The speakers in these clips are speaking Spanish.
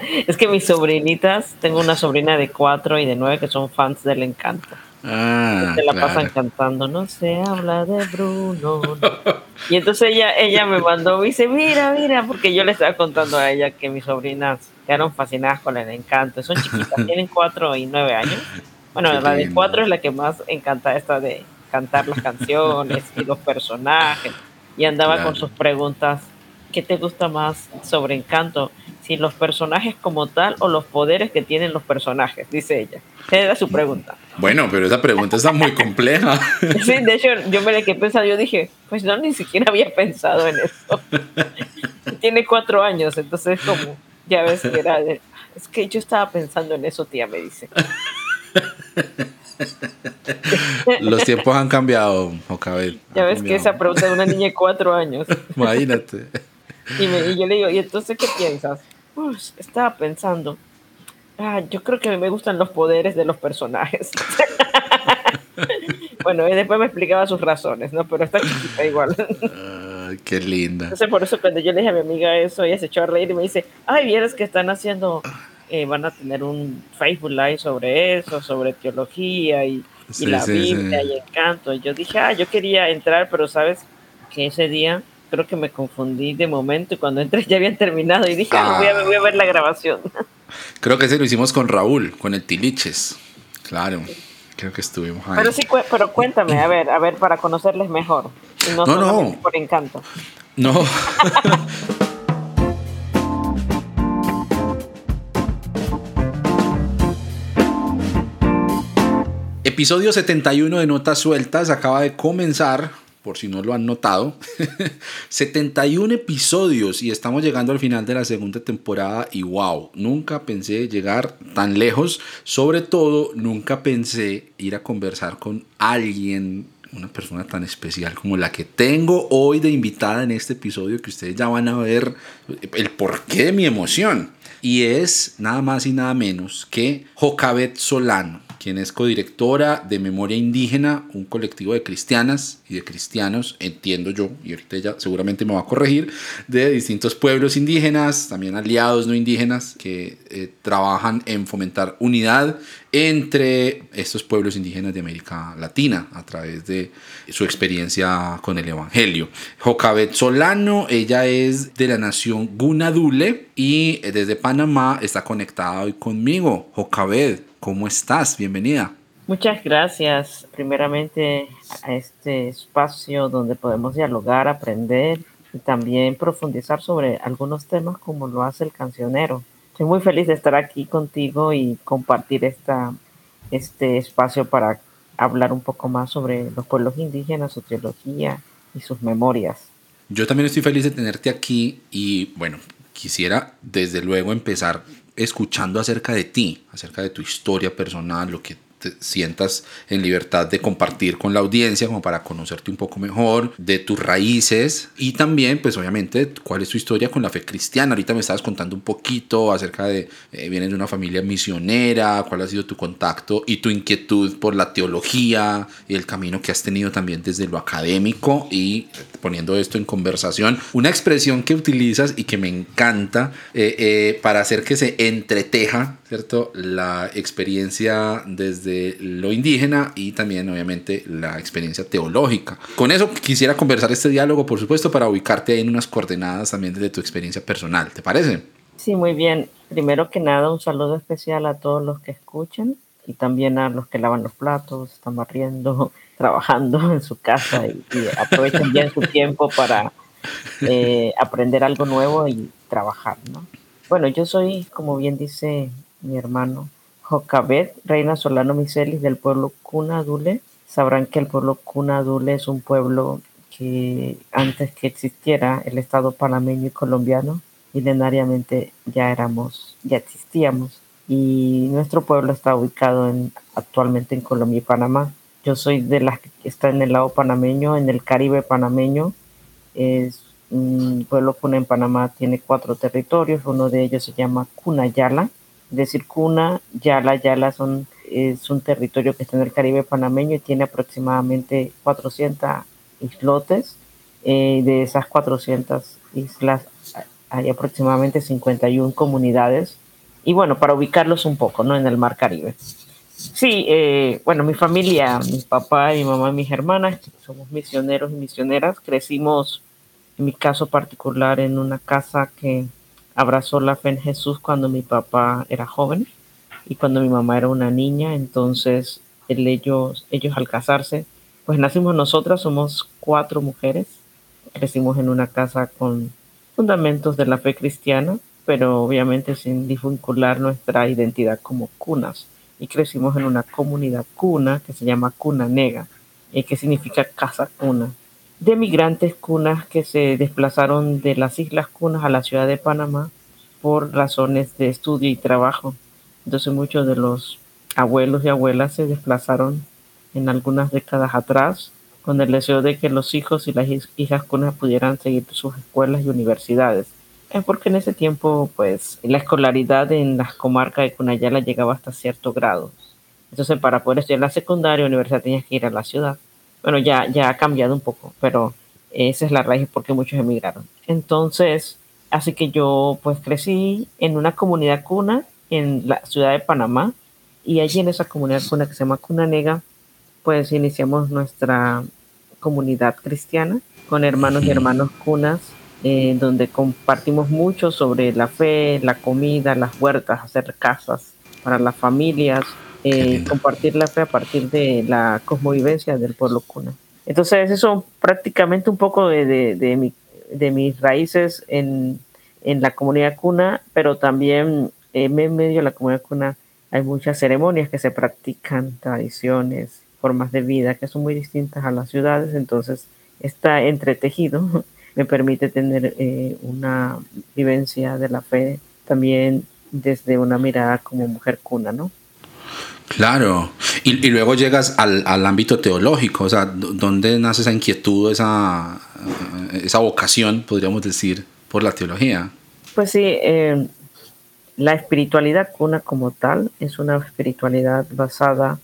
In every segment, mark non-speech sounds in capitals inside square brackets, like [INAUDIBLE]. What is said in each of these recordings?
[LAUGHS] es que mis sobrinitas, tengo una sobrina de cuatro y de nueve que son fans del encanto. Ah, se la pasan cantando, no se habla de Bruno. y entonces ella, ella me mandó, dice, mira, mira, porque yo le estaba contando a ella que mis sobrinas quedaron fascinadas con el encanto. Son chiquitas, [LAUGHS] tienen cuatro y nueve años. Bueno, la de cuatro es la que más encanta esta de cantar las canciones y los personajes. Y andaba con sus preguntas, ¿qué te gusta más sobre encanto? Si los personajes como tal o los poderes que tienen los personajes, dice ella. Esa era su pregunta. Bueno, pero esa pregunta está muy compleja. [LAUGHS] Sí, de hecho, yo me la que pensado, yo dije, pues no, ni siquiera había pensado en eso. Tiene cuatro años, entonces como, ya ves que era de, es que yo estaba pensando en eso, tía, me dice. Los tiempos han cambiado, Jocabel. Ya ves que esa pregunta de una niña de cuatro años. Imagínate. Y, y, yo le digo, ¿y entonces qué piensas? Pues, estaba pensando, ah, yo creo que me gustan los poderes de los personajes. [LAUGHS] bueno, y después me explicaba sus razones, ¿no? Pero está chiquita igual. qué linda. Entonces, por eso cuando yo le dije a mi amiga eso, ella se echó a reír y me dice, ay, vieres que están haciendo eh, van a tener un Facebook Live sobre eso, sobre teología y, la Biblia y encanto. Y yo dije, ah, yo quería entrar, pero sabes que ese día creo que me confundí de momento y cuando entré ya habían terminado y dije, ah, voy, a, voy, a, ver la grabación. [LAUGHS] Creo que ese lo hicimos con Raúl, con el Tiliches. Claro, creo que estuvimos ahí. Pero sí, pero cuéntame, a ver, a ver, para conocerles mejor. no, no, no. por encanto. No. [LAUGHS] Episodio 71 de Notas Sueltas acaba de comenzar, por si no lo han notado. [LAUGHS] 71 episodios y estamos llegando al final de la segunda temporada y wow, nunca pensé llegar tan lejos. Sobre todo, nunca pensé ir a conversar con alguien una persona tan especial como la que tengo hoy de invitada en este episodio que ustedes ya van a ver el porqué de mi emoción. Y es nada más y nada menos que Jocabet Solano quien es codirectora de Memoria Indígena, un colectivo de cristianas y de cristianos, entiendo yo, y ahorita ella seguramente me va a corregir, de distintos pueblos indígenas, también aliados no indígenas, que eh, trabajan en fomentar unidad entre estos pueblos indígenas de América Latina a través de su experiencia con el Evangelio. Jocabet Solano, ella es de la nación Gunadule y desde Panamá está conectada hoy conmigo. Jocabet, ¿Cómo estás? Bienvenida. Muchas gracias, primeramente, a este espacio donde podemos dialogar, aprender y también profundizar sobre algunos temas como lo hace el cancionero. Estoy muy feliz de estar aquí contigo y compartir esta, este espacio para hablar un poco más sobre los pueblos indígenas, su teología y sus memorias. Yo también estoy feliz de tenerte aquí y bueno, quisiera desde luego empezar escuchando acerca de ti, acerca de tu historia personal, lo que te sientas en libertad de compartir con la audiencia como para conocerte un poco mejor de tus raíces y también pues obviamente cuál es tu historia con la fe cristiana. Ahorita me estabas contando un poquito acerca de, eh, vienes de una familia misionera, cuál ha sido tu contacto y tu inquietud por la teología y el camino que has tenido también desde lo académico y poniendo esto en conversación, una expresión que utilizas y que me encanta eh, eh, para hacer que se entreteja, ¿cierto? La experiencia desde lo indígena y también obviamente la experiencia teológica. Con eso quisiera conversar este diálogo, por supuesto, para ubicarte ahí en unas coordenadas también desde tu experiencia personal. ¿Te parece? Sí, muy bien. Primero que nada, un saludo especial a todos los que escuchan y también a los que lavan los platos, están barriendo, [LAUGHS] trabajando en su casa y, aprovechen bien su tiempo para eh, aprender algo nuevo y trabajar, ¿no? Bueno, yo soy, como bien dice mi hermano, Jocabet, reina Solano Miselis del pueblo Cunadule. Sabrán que el pueblo Cunadule es un pueblo que antes que existiera el Estado panameño y colombiano, milenariamente ya éramos, ya existíamos. Y nuestro pueblo está ubicado en, actualmente en Colombia y Panamá. Yo soy de las que está en el lado panameño, en el Caribe panameño. Es un pueblo cuna en Panamá, tiene cuatro territorios. Uno de ellos se llama Cunayala decir Cuna, Yala, Yala son, es un territorio que está en el Caribe panameño y tiene aproximadamente 400 islotes. Eh, de esas 400 islas hay aproximadamente 51 comunidades y bueno, para ubicarlos un poco, ¿no? En el Mar Caribe. Sí, eh, bueno, mi familia, mi papá, mi mamá y mis hermanas, somos misioneros y misioneras, crecimos, en mi caso particular, en una casa que abrazó la fe en Jesús cuando mi papá era joven y cuando mi mamá era una niña, entonces ellos, ellos al casarse, pues nacimos nosotras, somos cuatro mujeres, crecimos en una casa con fundamentos de la fe cristiana, pero obviamente sin desvincular nuestra identidad como cunas. Y crecimos en una comunidad cuna que se llama Cuna Nega, y que significa casa cuna, de migrantes cunas que se desplazaron de las Islas Cunas a la ciudad de Panamá por razones de estudio y trabajo. Entonces muchos de los abuelos y abuelas se desplazaron en algunas décadas atrás con el deseo de que los hijos y las hijas cunas pudieran seguir sus escuelas y universidades es porque en ese tiempo, pues, la escolaridad en las comarcas de Cunayala llegaba hasta cierto grado. Entonces, para poder estudiar la secundaria, universidad tenías que ir a la ciudad. Bueno, ya, ya ha cambiado un poco, pero esa es la raíz porque muchos emigraron. Entonces, así que yo, pues, crecí en una comunidad cuna en la ciudad de Panamá y allí en esa comunidad cuna que se llama Cuna Nega, pues iniciamos nuestra comunidad cristiana con hermanos y hermanos cunas eh, donde compartimos mucho sobre la fe, la comida, las huertas, hacer casas para las familias, eh, compartir la fe a partir de la cosmovivencia del pueblo cuna. Entonces, eso prácticamente un poco de, de, mi, de mis raíces en, en, la comunidad cuna, pero también en medio de la comunidad cuna hay muchas ceremonias que se practican, tradiciones, formas de vida que son muy distintas a las ciudades, entonces está entretejido [LAUGHS] me permite tener eh, una vivencia de la fe también desde una mirada como mujer cuna, ¿no? Claro, y, luego llegas al, ámbito teológico, o sea, ¿dónde nace esa inquietud, esa, esa vocación, podríamos decir, por la teología? Pues sí, eh, la espiritualidad cuna como tal es una espiritualidad basada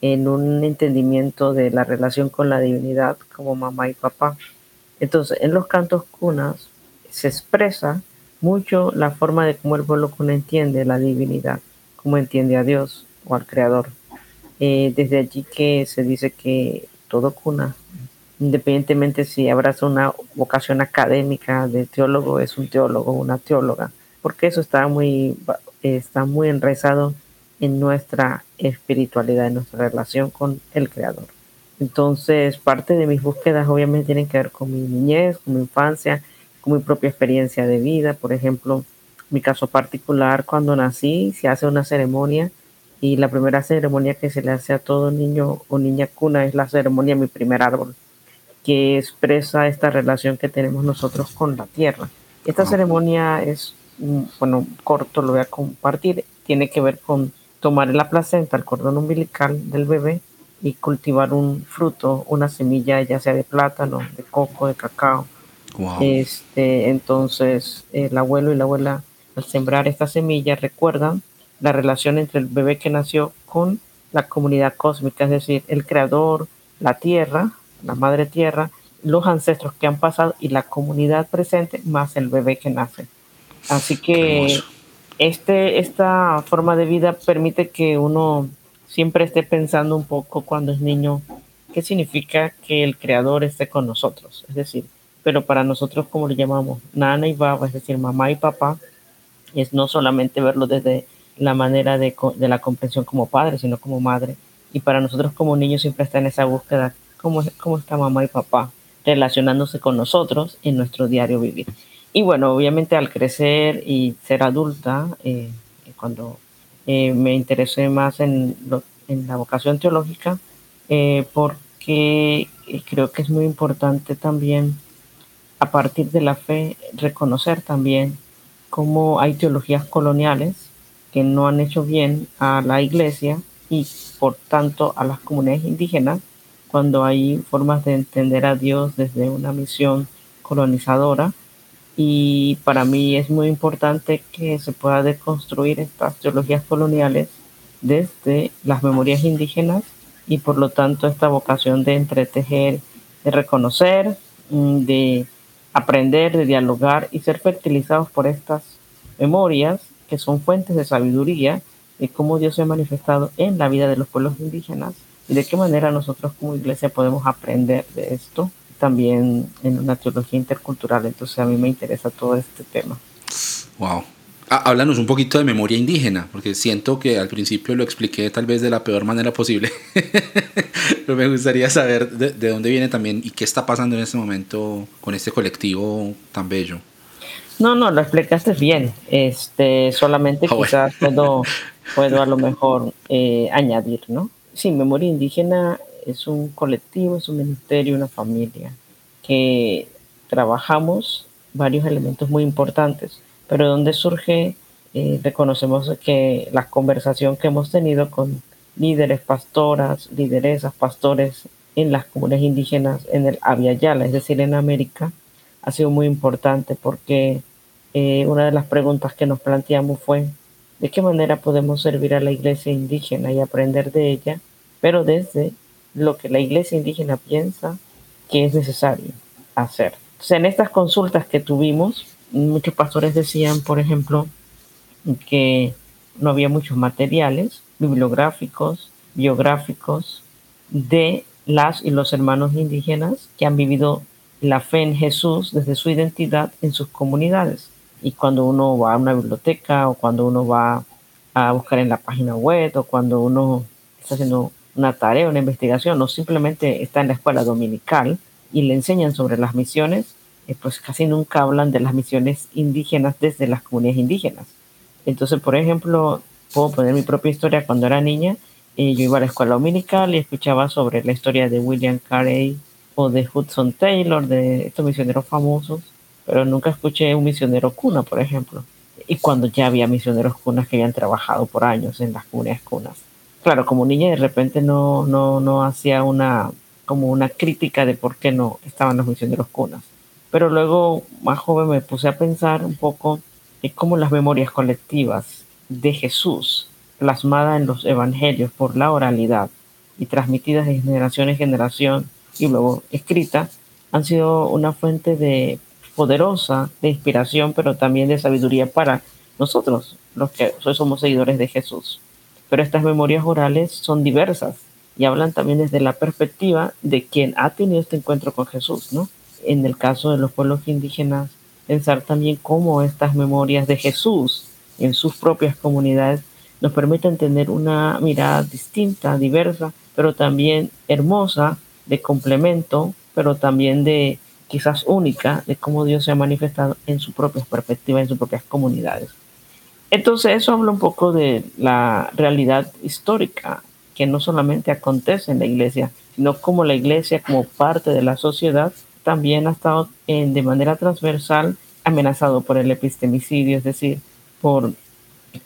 en un entendimiento de la relación con la divinidad como mamá y papá. Entonces, en los cantos cunas se expresa mucho la forma de cómo el pueblo cuna entiende la divinidad, cómo entiende a Dios o al Creador. Eh, desde allí que se dice que todo cuna, independientemente si abraza una vocación académica de teólogo, es un teólogo una teóloga, porque eso está muy, está muy enraizado en nuestra espiritualidad, en nuestra relación con el Creador. Entonces, parte de mis búsquedas obviamente tienen que ver con mi niñez, con mi infancia, con mi propia experiencia de vida. Por ejemplo, mi caso particular, cuando nací, se hace una ceremonia y la primera ceremonia que se le hace a todo niño o niña cuna es la ceremonia Mi primer árbol, que expresa esta relación que tenemos nosotros con la tierra. Esta ceremonia es, mm, bueno, corto, lo voy a compartir, tiene que ver con tomar la placenta, el cordón umbilical del bebé, y cultivar un fruto, una semilla, ya sea de plátano, de coco, de cacao. Este, entonces, el abuelo y la abuela, al sembrar esta semilla, recuerdan la relación entre el bebé que nació con la comunidad cósmica, es decir, el creador, la tierra, la madre tierra, los ancestros que han pasado y la comunidad presente, más el bebé que nace. Así que este, esta forma de vida permite que uno siempre esté pensando un poco cuando es niño qué significa que el creador esté con nosotros. Es decir, pero para nosotros, como le llamamos, nana y baba, es decir, mamá y papá, es no solamente verlo desde la manera de, de la comprensión como padre, sino como madre. Y para nosotros como niños siempre está en esa búsqueda, ¿cómo, cómo está mamá y papá relacionándose con nosotros en nuestro diario vivir? Y bueno, obviamente al crecer y ser adulta, eh, cuando eh, me interesé más en, la vocación teológica eh, porque creo que es muy importante también a partir de la fe reconocer también cómo hay teologías coloniales que no han hecho bien a la iglesia y por tanto a las comunidades indígenas cuando hay formas de entender a Dios desde una misión colonizadora. Y para mí es muy importante que se pueda deconstruir estas teologías coloniales desde las memorias indígenas y por lo tanto esta vocación de entretejer, de reconocer, mm, de aprender, de dialogar y ser fertilizados por estas memorias que son fuentes de sabiduría de cómo Dios se ha manifestado en la vida de los pueblos indígenas y de qué manera nosotros como iglesia podemos aprender de esto también en una teología intercultural. Entonces a mí me interesa todo este tema. Wow. Ah, háblanos un poquito de memoria indígena, porque siento que al principio lo expliqué tal vez de la peor manera posible, [LAUGHS] pero me gustaría saber de, dónde viene también y qué está pasando en este momento con este colectivo tan bello. No, no, lo explicaste bien. Este, solamente ah, quizás puedo, [LAUGHS] puedo a lo mejor eh, añadir, ¿no? Sí, memoria indígena es un colectivo, es un ministerio, una familia, que trabajamos varios elementos muy importantes, pero donde surge, eh, reconocemos que la conversación que hemos tenido con líderes, pastoras, lideresas, pastores en las comunidades indígenas en el Aviala, es decir, en América, ha sido muy importante porque eh, una de las preguntas que nos planteamos fue de qué manera podemos servir a la iglesia indígena y aprender de ella, pero desde lo que la iglesia indígena piensa que es necesario hacer. en estas consultas que tuvimos, muchos pastores decían, por ejemplo, que no había muchos materiales bibliográficos, biográficos de las y los hermanos indígenas que han vivido la fe en Jesús desde su identidad en sus comunidades. Y cuando uno va a una biblioteca o cuando uno va a buscar en la página web o cuando uno está haciendo una tarea, una investigación, o simplemente está en la escuela dominical y le enseñan sobre las misiones, eh, pues casi nunca hablan de las misiones indígenas desde las comunidades indígenas. Entonces, por ejemplo, puedo poner mi propia historia cuando era niña. Eh, yo iba a la escuela dominical y escuchaba sobre la historia de William Carey o de Hudson Taylor, de estos misioneros famosos, pero nunca escuché un misionero cuna, por ejemplo. Y cuando ya había misioneros cunas que habían trabajado por años en las comunidades cunas claro, como niña de repente no, no, no hacía una, como una crítica de por qué no estaban los misioneros cunas. Pero luego, más joven, me puse a pensar un poco en cómo las memorias colectivas de Jesús, plasmadas en los evangelios por la oralidad y transmitidas de generación en generación y luego escritas, han sido una fuente de poderosa de inspiración, pero también de sabiduría para nosotros, los que somos seguidores de Jesús pero estas memorias orales son diversas y hablan también desde la perspectiva de quien ha tenido este encuentro con Jesús, ¿no? En el caso de los pueblos indígenas, pensar también cómo estas memorias de Jesús en sus propias comunidades nos permiten tener una mirada distinta, diversa, pero también hermosa, de complemento, pero también de quizás única, de cómo Dios se ha manifestado en su propia perspectiva, en sus propias comunidades. Entonces eso habla un poco de la realidad histórica que no solamente acontece en la iglesia, sino como la iglesia como parte de la sociedad también ha estado de manera transversal amenazado por el epistemicidio, es decir, por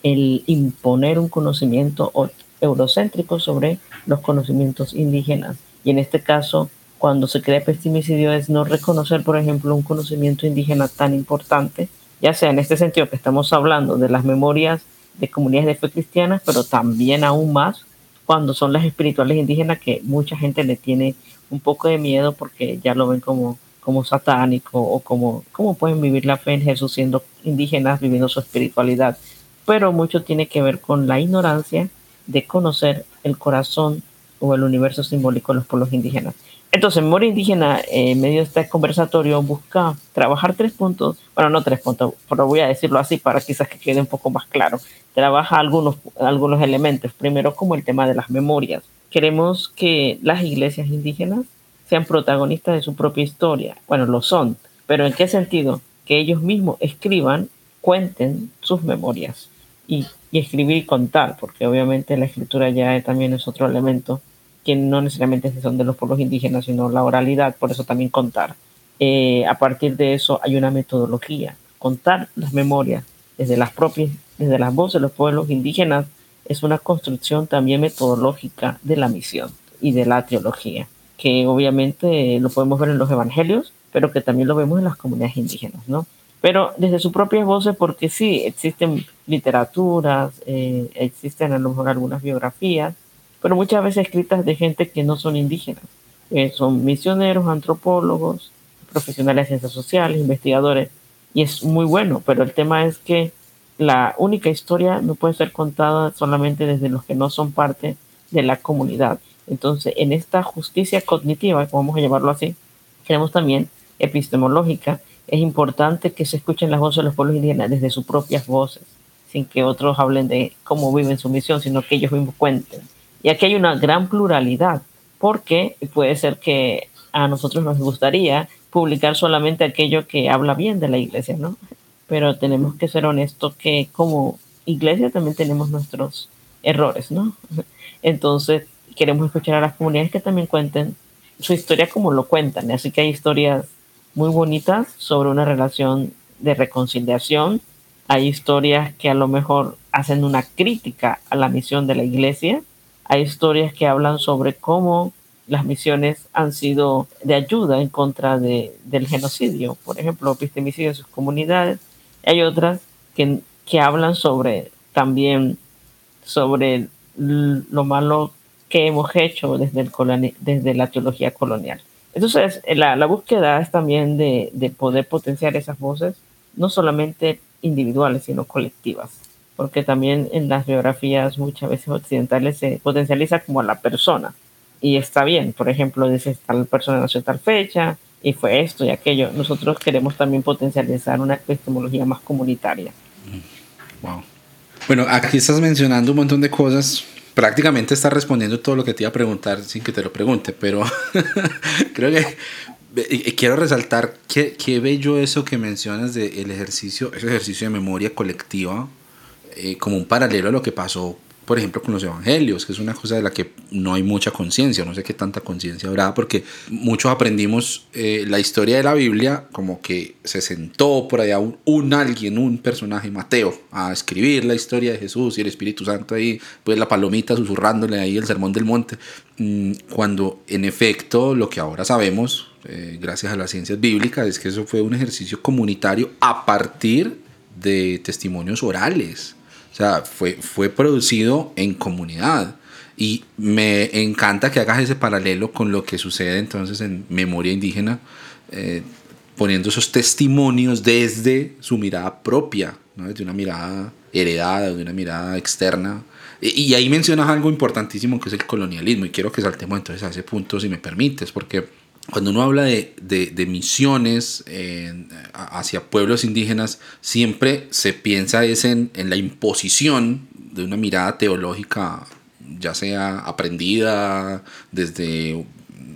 el imponer un conocimiento eurocéntrico sobre los conocimientos indígenas. Y en este caso, cuando se crea epistemicidio es no reconocer, por ejemplo, un conocimiento indígena tan importante ya sea en este sentido que estamos hablando de las memorias de comunidades de fe cristianas, pero también aún más cuando son las espirituales indígenas que mucha gente le tiene un poco de miedo porque ya lo ven como, como satánico o como cómo pueden vivir la fe en Jesús siendo indígenas, viviendo su espiritualidad. Pero mucho tiene que ver con la ignorancia de conocer el corazón o el universo simbólico de los pueblos indígenas. Entonces, Memoria Indígena, eh, en medio de este conversatorio, busca trabajar tres puntos, bueno, no tres puntos, pero voy a decirlo así para quizás que quede un poco más claro. Trabaja algunos, algunos elementos. Primero, como el tema de las memorias. Queremos que las iglesias indígenas sean protagonistas de su propia historia. Bueno, lo son, pero ¿en qué sentido? Que ellos mismos escriban, cuenten sus memorias y, y escribir y contar, porque obviamente la escritura ya también es otro elemento que no necesariamente son de los pueblos indígenas, sino la oralidad, por eso también contar. Eh, a partir de eso hay una metodología. Contar las memorias desde las propias, desde las voces de los pueblos indígenas, es una construcción también metodológica de la misión y de la teología, que obviamente lo podemos ver en los evangelios, pero que también lo vemos en las comunidades indígenas, ¿no? Pero desde sus propias voces, porque sí, existen literaturas, eh, existen a lo mejor algunas biografías, pero muchas veces escritas de gente que no son indígenas. Eh, son misioneros, antropólogos, profesionales de ciencias sociales, investigadores, y es muy bueno, pero el tema es que la única historia no puede ser contada solamente desde los que no son parte de la comunidad. Entonces, en esta justicia cognitiva, vamos a llamarlo así, tenemos también epistemológica, es importante que se escuchen las voces de los pueblos indígenas desde sus propias voces, sin que otros hablen de cómo viven su misión, sino que ellos mismos cuenten. Y aquí hay una gran pluralidad, porque puede ser que a nosotros nos gustaría publicar solamente aquello que habla bien de la iglesia, ¿no? Pero tenemos que ser honestos que como iglesia también tenemos nuestros errores, ¿no? Entonces queremos escuchar a las comunidades que también cuenten su historia como lo cuentan. Así que hay historias muy bonitas sobre una relación de reconciliación. Hay historias que a lo mejor hacen una crítica a la misión de la iglesia. Hay historias que hablan sobre cómo las misiones han sido de ayuda en contra de, del genocidio, por ejemplo, epistemicidio de sus comunidades. Hay otras que, que hablan sobre también sobre lo malo que hemos hecho desde, el desde la teología colonial. Entonces, la, la búsqueda es también de, de, poder potenciar esas voces, no solamente individuales, sino colectivas, porque también en las biografías muchas veces occidentales se potencializa como a la persona, y está bien, por ejemplo, dice tal persona nació tal fecha, y fue esto y aquello. Nosotros queremos también potencializar una epistemología más comunitaria. Wow. Bueno, aquí estás mencionando un montón de cosas prácticamente está respondiendo todo lo que te iba a preguntar sin que te lo pregunte, pero [LAUGHS] creo que quiero resaltar que, qué bello eso que mencionas del ejercicio, ese ejercicio de memoria colectiva, eh, como un paralelo a lo que pasó por ejemplo, con los evangelios, que es una cosa de la que no hay mucha conciencia, no sé qué tanta conciencia habrá, porque muchos aprendimos eh, la historia de la Biblia como que se sentó por allá un, alguien, un personaje, Mateo, a escribir la historia de Jesús y el Espíritu Santo ahí, pues la palomita susurrándole ahí el sermón del monte, mm, cuando en efecto lo que ahora sabemos, eh, gracias a las ciencias bíblicas, es que eso fue un ejercicio comunitario a partir de testimonios orales o sea, fue, fue producido en comunidad. Y me encanta que hagas ese paralelo con lo que sucede entonces en Memoria Indígena, eh, poniendo esos testimonios desde su mirada propia, ¿no? desde una mirada heredada, de una mirada externa. Y, y ahí mencionas algo importantísimo que es el colonialismo, y quiero que saltemos entonces a ese punto, si me permites, porque cuando uno habla de, de, misiones hacia pueblos indígenas, siempre se piensa es en, en, la imposición de una mirada teológica, ya sea aprendida desde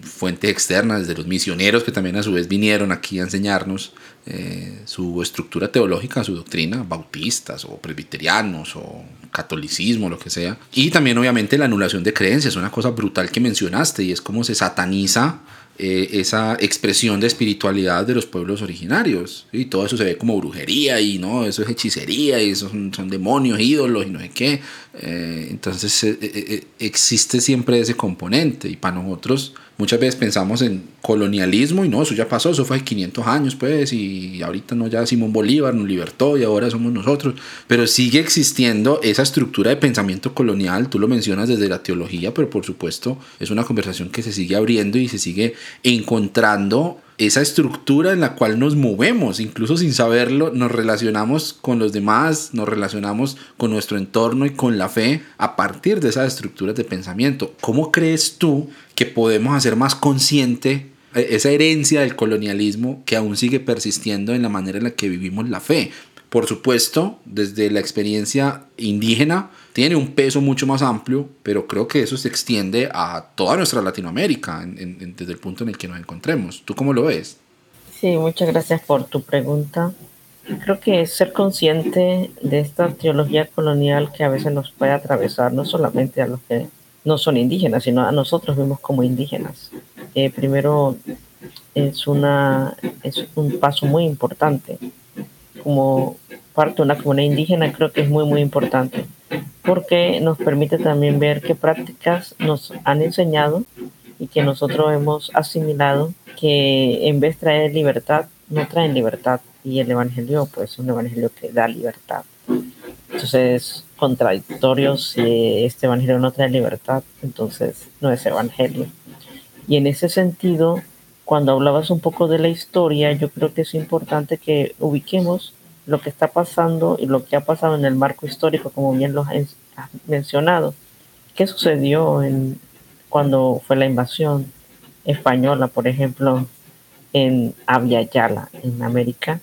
fuentes externas, desde los misioneros que también a su vez vinieron aquí a enseñarnos eh, su estructura teológica, su doctrina, bautistas o presbiterianos o catolicismo, lo que sea. Y también obviamente la anulación de creencias, una cosa brutal que mencionaste y es como se sataniza eh, esa expresión de espiritualidad de los pueblos originarios. Y todo eso se ve como brujería y no, eso es hechicería y son, son demonios, ídolos y no sé qué. Eh, entonces eh, existe siempre ese componente y para nosotros muchas veces pensamos en colonialismo y no, eso ya pasó, eso fue hace 500 años pues y ahorita no ya Simón Bolívar nos libertó y ahora somos nosotros, pero sigue existiendo esa estructura de pensamiento colonial, tú lo mencionas desde la teología, pero por supuesto es una conversación que se sigue abriendo y se sigue encontrando esa estructura en la cual nos movemos, incluso sin saberlo, nos relacionamos con los demás, nos relacionamos con nuestro entorno y con la fe a partir de esas estructuras de pensamiento. ¿Cómo crees tú que podemos hacer más consciente esa herencia del colonialismo que aún sigue persistiendo en la manera en la que vivimos la fe? Por supuesto, desde la experiencia indígena tiene un peso mucho más amplio, pero creo que eso se extiende a toda nuestra Latinoamérica desde el punto en el que nos encontremos. ¿Tú cómo lo ves? Sí, muchas gracias por tu pregunta. Creo que ser consciente de esta teología colonial que a veces nos puede atravesar, no solamente a los que no son indígenas, sino a nosotros mismos como indígenas. Primero, es, una, es un paso muy importante como parte de una comunidad indígena creo que es muy, muy importante porque nos permite también ver qué prácticas nos han enseñado y que nosotros hemos asimilado que en vez de traer libertad, no traen libertad. Y el Evangelio, pues, es un Evangelio que da libertad. Entonces, contradictorio si este Evangelio no trae libertad, entonces no es Evangelio. Y en ese sentido, cuando hablabas un poco de la historia, yo creo que es importante que ubiquemos lo que está pasando y lo que ha pasado en el marco histórico, como bien lo has mencionado. ¿Qué sucedió en, cuando fue la invasión española, por ejemplo, en Yala, en América?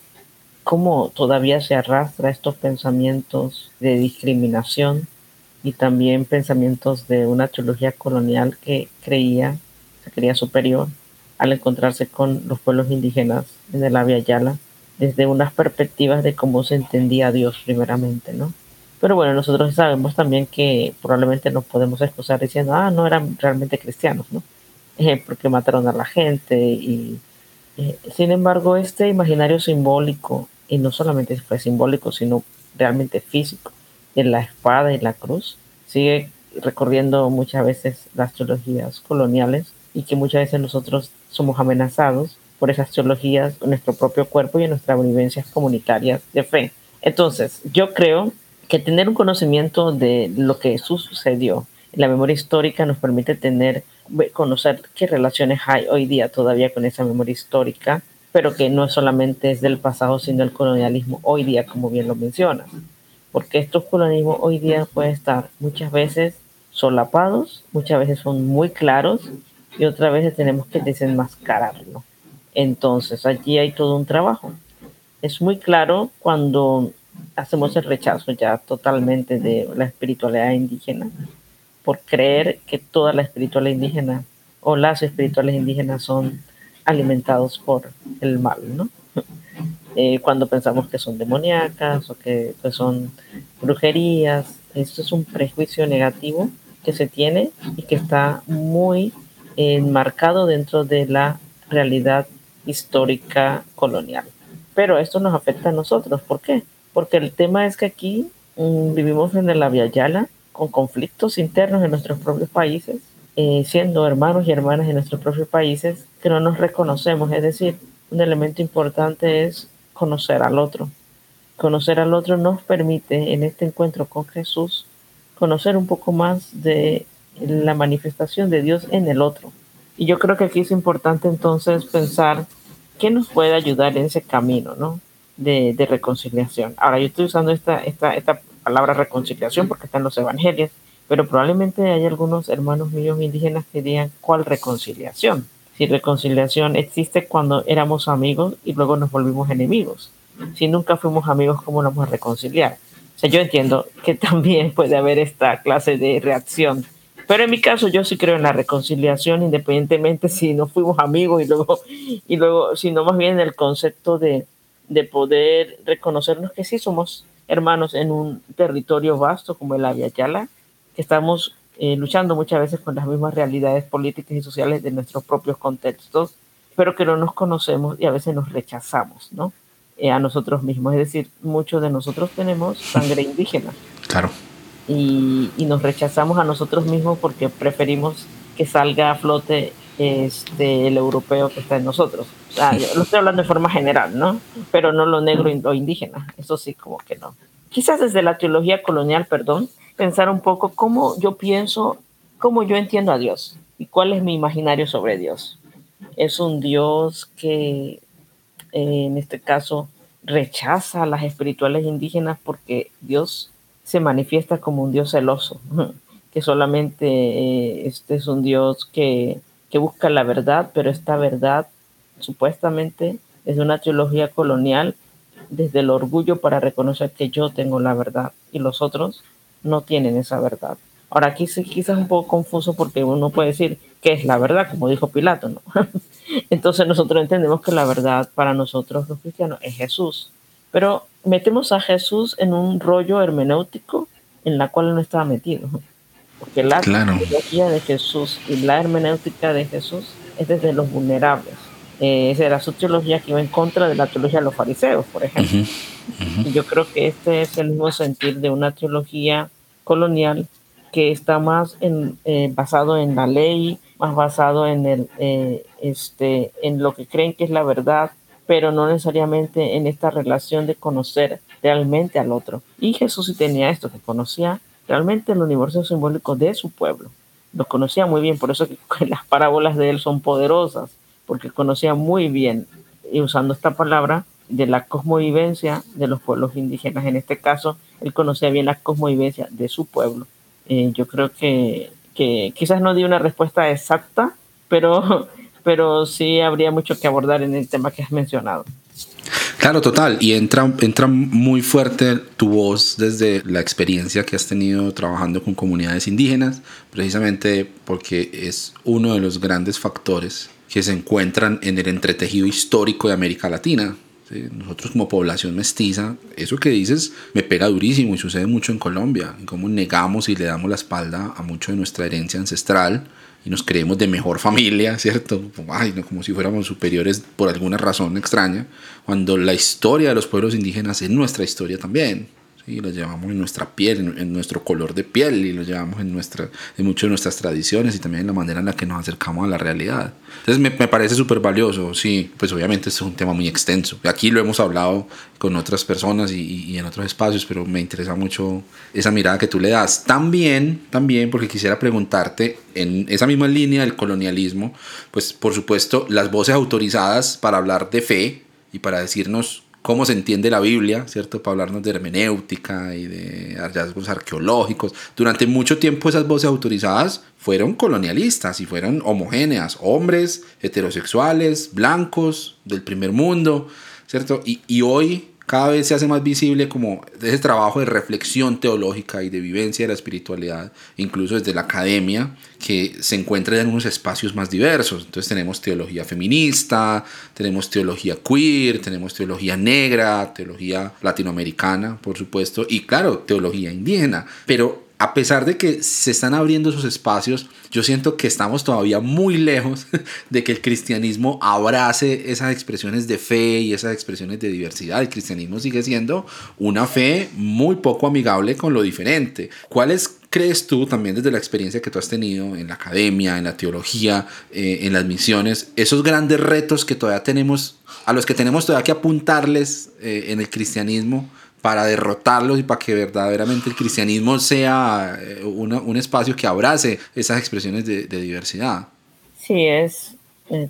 ¿Cómo todavía se arrastra estos pensamientos de discriminación y también pensamientos de una teología colonial que creía, se creía superior al encontrarse con los pueblos indígenas en el Avia Yala? Desde unas perspectivas de cómo se entendía a Dios primeramente, ¿no? Pero bueno, nosotros sabemos también que probablemente nos podemos excusar diciendo, ah, no eran realmente cristianos, ¿no? Eh, porque mataron a la gente y... Eh, sin embargo, este imaginario simbólico, y no solamente fue simbólico, sino realmente físico, de la espada y la cruz, sigue recorriendo muchas veces las teologías coloniales y que muchas veces nosotros somos amenazados por esas teologías nuestro propio cuerpo y en nuestras vivencias comunitarias de fe. Entonces, yo creo que tener un conocimiento de lo que sucedió en la memoria histórica nos permite tener, conocer qué relaciones hay hoy día todavía con esa memoria histórica, pero que no solamente es del pasado, sino el colonialismo hoy día, como bien lo mencionas. Porque estos colonialismos hoy día pueden estar muchas veces solapados, muchas veces son muy claros y otras veces tenemos que desenmascararlo. Entonces allí hay todo un trabajo. Es muy claro cuando hacemos el rechazo ya totalmente de la espiritualidad indígena por creer que toda la espiritualidad indígena o las espirituales indígenas son alimentados por el mal, ¿no? [LAUGHS] Eh, cuando pensamos que son demoníacas o que pues, son brujerías, esto es un prejuicio negativo que se tiene y que está muy enmarcado dentro de la realidad histórica colonial. Pero esto nos afecta a nosotros. ¿Por qué? Porque el tema es que aquí mm, vivimos en el Yala con conflictos internos en nuestros propios países, eh, siendo hermanos y hermanas en nuestros propios países que no nos reconocemos. Es decir, un elemento importante es conocer al otro. Conocer al otro nos permite en este encuentro con Jesús conocer un poco más de la manifestación de Dios en el otro. Y yo creo que aquí es importante entonces pensar qué nos puede ayudar en ese camino, ¿no? De, de, reconciliación. Ahora, yo estoy usando esta, esta, esta palabra reconciliación porque está en los evangelios, pero probablemente hay algunos hermanos míos indígenas que digan, ¿cuál reconciliación? Si reconciliación existe cuando éramos amigos y luego nos volvimos enemigos. Si nunca fuimos amigos, ¿cómo nos vamos a reconciliar? O sea, yo entiendo que [LAUGHS] también puede haber esta clase de reacción pero en mi caso yo sí creo en la reconciliación, independientemente si no fuimos amigos y luego, y luego sino más bien el concepto de, de poder reconocernos que sí somos hermanos en un territorio vasto como el Yala, que estamos eh, luchando muchas veces con las mismas realidades políticas y sociales de nuestros propios contextos, pero que no nos conocemos y a veces nos rechazamos, ¿no? Eh, a nosotros mismos. Es decir, muchos de nosotros tenemos sangre [LAUGHS] indígena. Claro y, nos rechazamos a nosotros mismos porque preferimos que salga a flote este, el europeo que está en nosotros. [LAUGHS] lo estoy hablando de forma general, ¿no? Pero no lo negro o indígena, eso sí, como que no. Quizás desde la teología colonial, perdón, pensar un poco cómo yo pienso, cómo yo entiendo a Dios y cuál es mi imaginario sobre Dios. Es un Dios que, en este caso, rechaza a las espirituales indígenas porque Dios se manifiesta como un Dios celoso, [LAUGHS] que solamente eh, este es un Dios que, que busca la verdad, pero esta verdad supuestamente es una teología colonial desde el orgullo para reconocer que yo tengo la verdad y los otros no tienen esa verdad. Ahora aquí sí, quizás un poco confuso porque uno puede decir que es la verdad, como dijo Pilato, ¿no? [LAUGHS] Entonces nosotros entendemos que la verdad para nosotros los cristianos es Jesús. Pero metemos a Jesús en un rollo hermenéutico en la cual no estaba metido. Porque la teología de Jesús y la hermenéutica de Jesús es desde los vulnerables. Eh, esa era su teología que iba en contra de la teología de los fariseos, por ejemplo. Y yo creo que este es el mismo sentir de una teología colonial que está más en, eh, basado en la ley, más basado en, el, eh, este, en lo que creen que es la verdad, pero no necesariamente en esta relación de conocer realmente al otro. Y Jesús sí tenía esto, que conocía realmente el universo simbólico de su pueblo. Lo conocía muy bien, por eso que [LAUGHS] las parábolas de él son poderosas, porque conocía muy bien, y usando esta palabra, de la cosmovivencia de los pueblos indígenas. En este caso, él conocía bien la cosmovivencia de su pueblo. Eh, yo creo que, que, quizás no di una respuesta exacta, pero, [LAUGHS] pero sí habría mucho que abordar en el tema que has mencionado. Claro, total. Y entra, entra muy fuerte tu voz desde la experiencia que has tenido trabajando con comunidades indígenas, precisamente porque es uno de los grandes factores que se encuentran en el entretejido histórico de América Latina. Nosotros como población mestiza, eso que dices me pega durísimo y sucede mucho en Colombia, en cómo negamos y le damos la espalda a mucho de nuestra herencia ancestral y nos creemos de mejor familia, ¿cierto? Como si fuéramos superiores por alguna razón extraña, cuando la historia de los pueblos indígenas es nuestra historia también y lo llevamos en nuestra piel, en, nuestro color de piel y lo llevamos en, nuestra, en muchas de nuestras tradiciones y también en la manera en la que nos acercamos a la realidad. Entonces me, me parece súper valioso, sí, pues obviamente es un tema muy extenso. Aquí lo hemos hablado con otras personas y, y, en otros espacios, pero me interesa mucho esa mirada que tú le das. También, también, porque quisiera preguntarte, en esa misma línea del colonialismo, pues por supuesto las voces autorizadas para hablar de fe y para decirnos cómo se entiende la Biblia, ¿cierto? Para hablarnos de hermenéutica y de hallazgos arqueológicos. Durante mucho tiempo esas voces autorizadas fueron colonialistas y fueron homogéneas, hombres heterosexuales, blancos, del primer mundo, ¿cierto? Y, y hoy cada vez se hace más visible como ese trabajo de reflexión teológica y de vivencia de la espiritualidad, incluso desde la academia, que se encuentra en unos espacios más diversos. Entonces tenemos teología feminista, tenemos teología queer, tenemos teología negra, teología latinoamericana, por supuesto, y claro, teología indígena. Pero a pesar de que se están abriendo esos espacios, yo siento que estamos todavía muy lejos [LAUGHS] de que el cristianismo abrace esas expresiones de fe y esas expresiones de diversidad. El cristianismo sigue siendo una fe muy poco amigable con lo diferente. ¿Cuáles crees tú también desde la experiencia que tú has tenido en la academia, en la teología, eh, en las misiones, esos grandes retos que todavía tenemos, a los que tenemos todavía que apuntarles eh, en el cristianismo? Para derrotarlos y para que verdaderamente el cristianismo sea eh, un espacio que abrace esas expresiones de, diversidad. Sí, es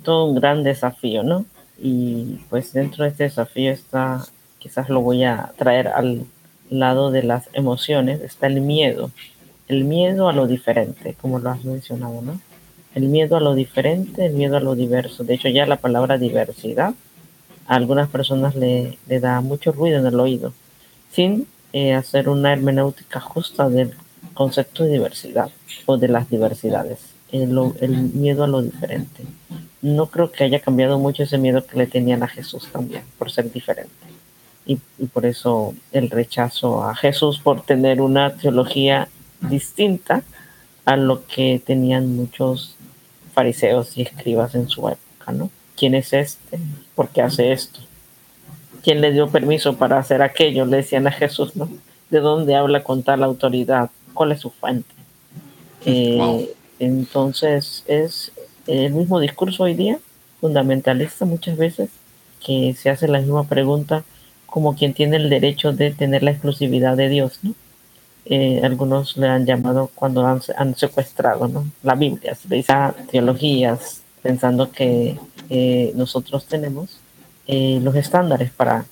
todo un gran desafío, ¿no? Y pues dentro de este desafío está, quizás lo voy a traer al lado de las emociones, está el miedo, el miedo a lo diferente, como lo has mencionado, ¿no? El miedo a lo diferente, el miedo a lo diverso. De hecho, ya la palabra diversidad a algunas personas le, le da mucho ruido en el oído sin eh, hacer una hermenéutica justa del concepto de diversidad o de las diversidades, el, miedo a lo diferente. No creo que haya cambiado mucho ese miedo que le tenían a Jesús también, por ser diferente. Y, y por eso el rechazo a Jesús por tener una teología distinta a lo que tenían muchos fariseos y escribas en su época, ¿no? ¿Quién es este? ¿Por qué hace esto? ¿Quién le dio permiso para hacer aquello? Le decían a Jesús, ¿no? ¿De dónde habla con tal autoridad? ¿Cuál es su fuente? Eh, entonces, es el mismo discurso hoy día, fundamentalista muchas veces, que se hace la misma pregunta como quien tiene el derecho de tener la exclusividad de Dios, ¿no? Eh, algunos le han llamado cuando han, secuestrado ¿no? la Biblia, se dice teologías, pensando que eh, nosotros tenemos eh, los estándares para,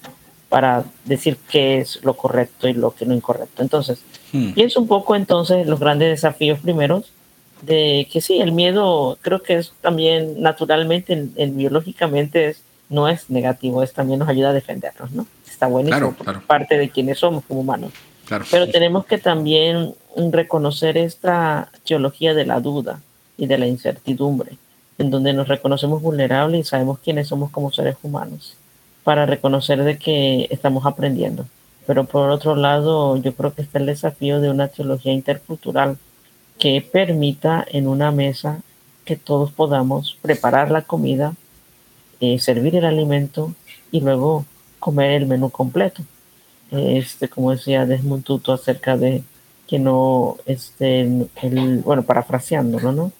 para decir qué es lo correcto y lo que no incorrecto. Entonces, hmm. pienso un poco entonces los grandes desafíos primeros de que sí, el miedo creo que es también naturalmente, en, biológicamente es, no es negativo, es también nos ayuda a defendernos, ¿no? Está buenísimo parte de quienes somos como humanos. Pero tenemos que también reconocer esta teología de la duda y de la incertidumbre en donde nos reconocemos vulnerables y sabemos quiénes somos como seres humanos, para reconocer de que estamos aprendiendo. Pero por otro lado, yo creo que está el desafío de una teología intercultural que permita en una mesa que todos podamos preparar la comida, eh, servir el alimento y luego comer el menú completo. Este, como decía Desmond Tutu acerca de que no, este, el, bueno, parafraseándolo, ¿no?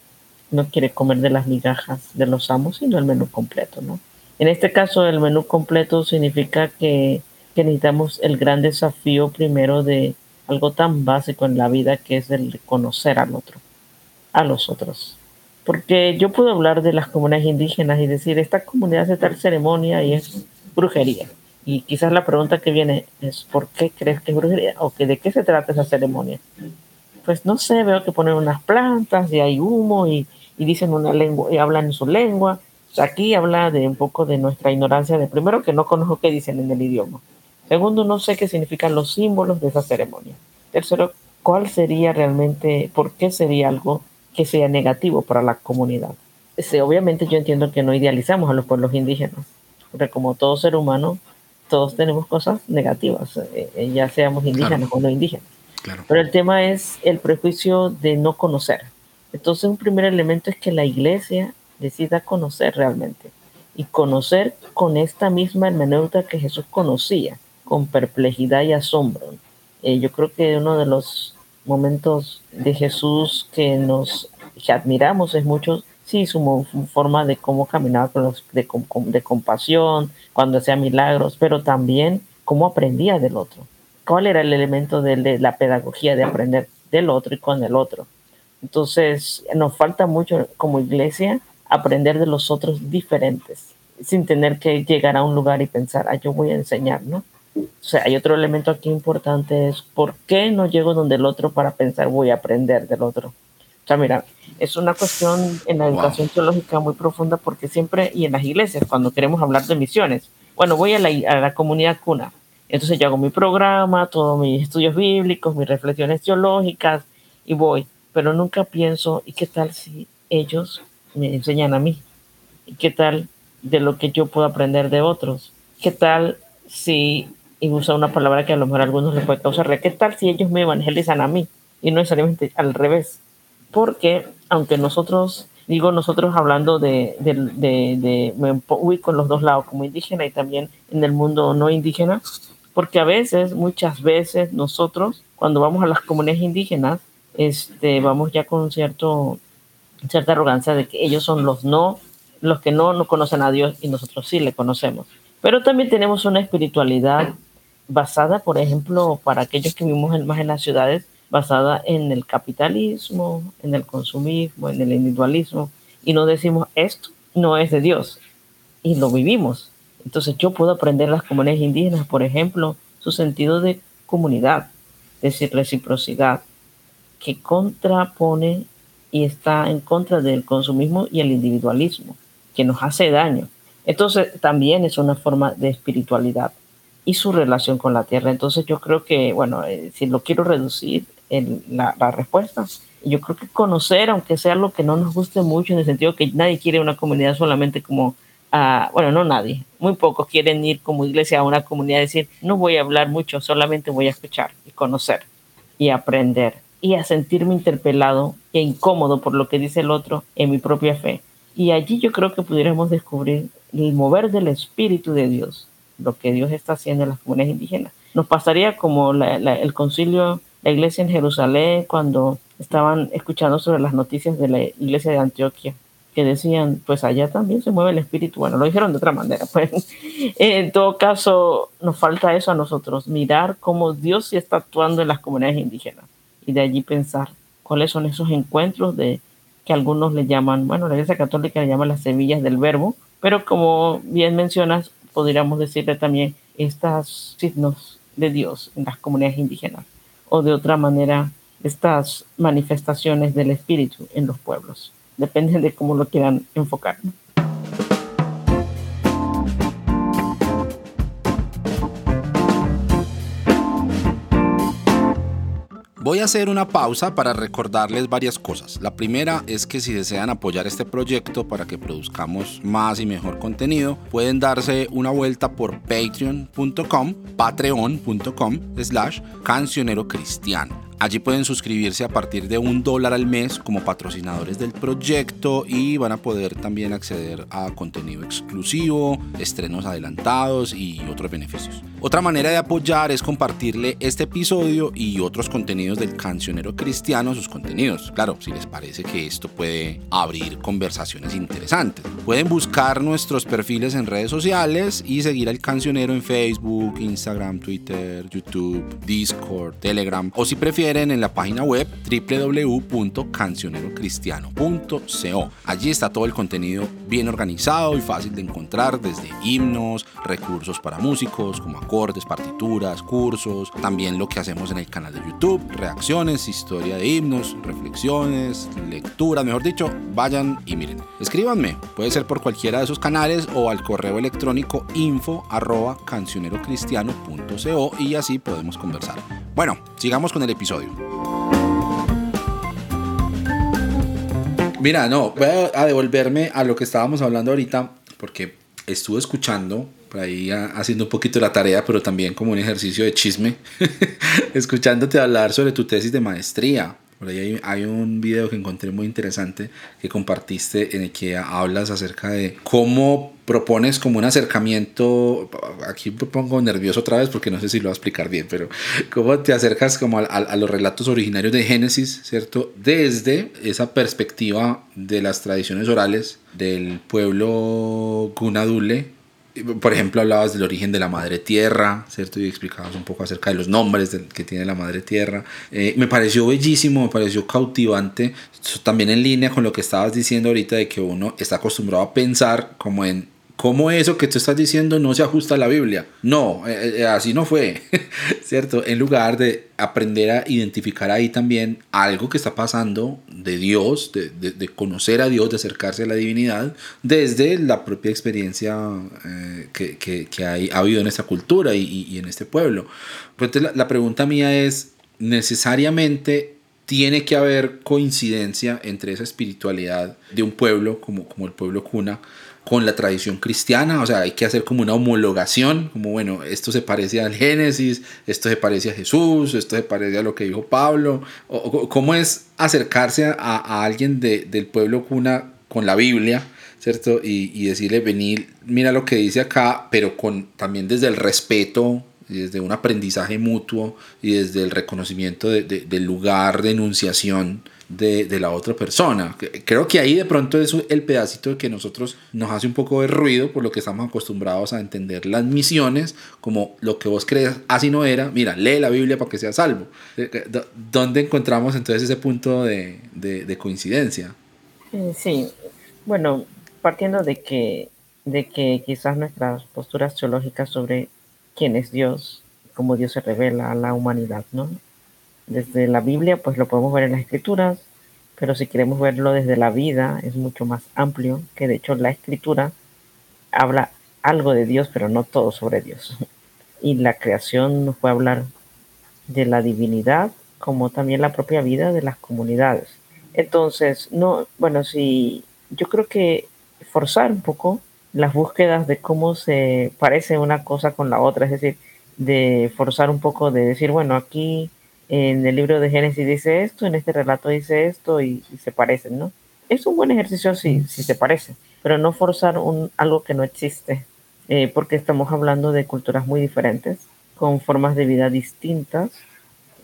No quiere comer de las migajas de los amos, sino el menú completo, ¿no? En este caso, el menú completo significa que, necesitamos el gran desafío primero de algo tan básico en la vida que es el de conocer al otro, a los otros. Porque yo puedo hablar de las comunidades indígenas y decir, esta comunidad hace tal ceremonia y es brujería. Y quizás la pregunta que viene es, ¿por qué crees que es brujería? ¿O que de qué se trata esa ceremonia? Pues no sé, veo que ponen unas plantas y hay humo y, y dicen una lengua y hablan en su lengua. aquí habla de un poco de nuestra ignorancia de primero que no conozco qué dicen en el idioma. Segundo, no sé qué significan los símbolos de esa ceremonia. Tercero, cuál sería realmente, por qué sería algo que sea negativo para la comunidad. obviamente yo entiendo que no idealizamos a los pueblos indígenas, porque como todo ser humano, todos tenemos cosas negativas, eh, eh, ya seamos indígenas o no indígenas. Pero el tema es el prejuicio de no conocer. Entonces un primer elemento es que la iglesia decida conocer realmente y conocer con esta misma hermenéutica que Jesús conocía, con perplejidad y asombro. Eh, yo creo que uno de los momentos de Jesús que nos admiramos es mucho, sí, su forma de cómo caminaba con los, de compasión, cuando hacía milagros, pero también cómo aprendía del otro. ¿Cuál era el elemento de la pedagogía de aprender del otro y con el otro? Entonces, nos falta mucho como iglesia aprender de los otros diferentes, sin tener que llegar a un lugar y pensar, ah, yo voy a enseñar, ¿no? O sea, hay otro elemento aquí importante, es por qué no llego donde el otro para pensar voy a aprender del otro. O sea, mira, es una cuestión en la educación teológica muy profunda porque siempre, y en las iglesias, cuando queremos hablar de misiones, bueno, voy a la, a la comunidad cuna, entonces yo hago mi programa, todos mis estudios bíblicos, mis reflexiones teológicas y voy, pero nunca pienso, ¿y qué tal si ellos me enseñan a mí? ¿Y qué tal de lo que yo puedo aprender de otros? ¿Qué tal si y usa una palabra que a lo mejor a algunos les puede causar, ¿qué tal si ellos me evangelizan a mí? Y no necesariamente al revés. Porque aunque nosotros, digo nosotros hablando de, de, de, me ubico en los dos lados, como indígena y también en el mundo no indígena, porque a veces, muchas veces nosotros, cuando vamos a las comunidades indígenas, este, vamos ya con cierto, cierta arrogancia de que ellos son los no, los que no, no conocen a Dios y nosotros sí le conocemos. Pero también tenemos una espiritualidad basada, por ejemplo, para aquellos que vivimos más en las ciudades, basada en el capitalismo, en el consumismo, en el individualismo, y no decimos esto no es de Dios, y lo vivimos. Entonces yo puedo aprender las comunidades indígenas, por ejemplo, su sentido de comunidad, de reciprocidad, que contrapone y está en contra del consumismo y el individualismo, que nos hace daño. Entonces también es una forma de espiritualidad y su relación con la tierra. Entonces yo creo que, bueno, eh, si lo quiero reducir en la, respuesta, yo creo que conocer, aunque sea lo que no nos guste mucho, en el sentido que nadie quiere una comunidad solamente como, bueno, no nadie, muy pocos quieren ir como iglesia a una comunidad y decir, no voy a hablar mucho, solamente voy a escuchar y conocer y aprender y a sentirme interpelado e incómodo por lo que dice el otro en mi propia fe. Y allí yo creo que pudiéramos descubrir el mover del Espíritu de Dios lo que Dios está haciendo en las comunidades indígenas. Nos pasaría como el concilio, la iglesia en Jerusalén, cuando estaban escuchando sobre las noticias de la iglesia de Antioquia, que decían, pues allá también se mueve el espíritu. Bueno, lo dijeron de otra manera. [LAUGHS] Pues en todo caso, nos falta eso a nosotros, mirar cómo Dios sí está actuando en las comunidades indígenas y de allí pensar cuáles son esos encuentros de que algunos le llaman, bueno, la iglesia católica le llama las semillas del verbo, pero como bien mencionas, podríamos decirle también estos signos de Dios en las comunidades indígenas o de otra manera estas manifestaciones del espíritu en los pueblos. Depende de cómo lo quieran enfocar. Voy a hacer una pausa para recordarles varias cosas. La primera es que si desean apoyar este proyecto para que produzcamos más y mejor contenido, pueden darse una vuelta por patreon.com, patreon.com slash cancionero cristiano. Allí pueden suscribirse a partir de un dólar al mes como patrocinadores del proyecto y van a poder también acceder a contenido exclusivo, estrenos adelantados y otros beneficios. Otra manera de apoyar es compartirle este episodio y otros contenidos del cancionero cristiano, sus contenidos. Claro, si les parece que esto puede abrir conversaciones interesantes. Pueden buscar nuestros perfiles en redes sociales y seguir al cancionero en Facebook, Instagram, Twitter, YouTube, Discord, Telegram o si prefieren en la página web www.cancionerocristiano.co. Allí está todo el contenido bien organizado y fácil de encontrar desde himnos, recursos para músicos como acordes, partituras, cursos, también lo que hacemos en el canal de YouTube, reacciones, historia de himnos, reflexiones, lecturas, mejor dicho, vayan y miren. Escríbanme, puede ser por cualquiera de esos canales o al correo electrónico info y así podemos conversar. Bueno, sigamos con el episodio. Mira, no, voy a devolverme a lo que estábamos hablando ahorita porque estuve escuchando, por ahí haciendo un poquito la tarea, pero también como un ejercicio de chisme, [LAUGHS] escuchándote hablar sobre tu tesis de maestría. Por ahí hay, un video que encontré muy interesante que compartiste en el que hablas acerca de cómo propones como un acercamiento, aquí me pongo nervioso otra vez porque no sé si lo voy a explicar bien, pero cómo te acercas como a, los relatos originarios de Génesis, ¿cierto? Desde esa perspectiva de las tradiciones orales del pueblo Gunadule por ejemplo, hablabas del origen de la madre tierra, ¿cierto? Y explicabas un poco acerca de los nombres que tiene la madre tierra. Eh, me pareció bellísimo, me pareció cautivante, también en línea con lo que estabas diciendo ahorita de que uno está acostumbrado a pensar como en ¿Cómo eso que tú estás diciendo no se ajusta a la Biblia? No, eh, eh, así no fue, [LAUGHS] ¿cierto? En lugar de aprender a identificar ahí también algo que está pasando de Dios, de, conocer a Dios, de acercarse a la divinidad, desde la propia experiencia eh, que, hay, ha habido en esta cultura y, en este pueblo. Entonces la, la pregunta mía es, ¿necesariamente tiene que haber coincidencia entre esa espiritualidad de un pueblo como, como el pueblo cuna? Con la tradición cristiana, o sea, hay que hacer como una homologación, como bueno, esto se parece al Génesis, esto se parece a Jesús, esto se parece a lo que dijo Pablo, o, cómo es acercarse a, alguien del pueblo cuna con la Biblia, ¿cierto? Y, decirle, venir, mira lo que dice acá, pero con también desde el respeto y desde un aprendizaje mutuo y desde el reconocimiento del lugar de enunciación de, la otra persona. Creo que ahí de pronto es el pedacito que nosotros nos hace un poco de ruido por lo que estamos acostumbrados a entender las misiones como lo que vos crees así no era. Mira, lee la Biblia para que sea salvo. Eh, ¿Dónde encontramos entonces ese punto de, de, coincidencia? Eh, sí, bueno, partiendo de que, de que quizás nuestras posturas teológicas sobre quién es Dios, cómo Dios se revela a la humanidad, ¿no? Desde la Biblia, pues lo podemos ver en las escrituras, pero si queremos verlo desde la vida, es mucho más amplio, que de hecho la escritura habla algo de Dios, pero no todo sobre Dios. Y la creación nos puede hablar de la divinidad, como también la propia vida de las comunidades. Entonces, no, bueno, si yo creo que forzar un poco las búsquedas de cómo se parece una cosa con la otra, es decir, de forzar un poco de decir, bueno, aquí en el libro de Génesis dice esto, en este relato dice esto y, se parecen, ¿no? Es un buen ejercicio si, si se parece, pero no forzar un, algo que no existe, eh, porque estamos hablando de culturas muy diferentes, con formas de vida distintas,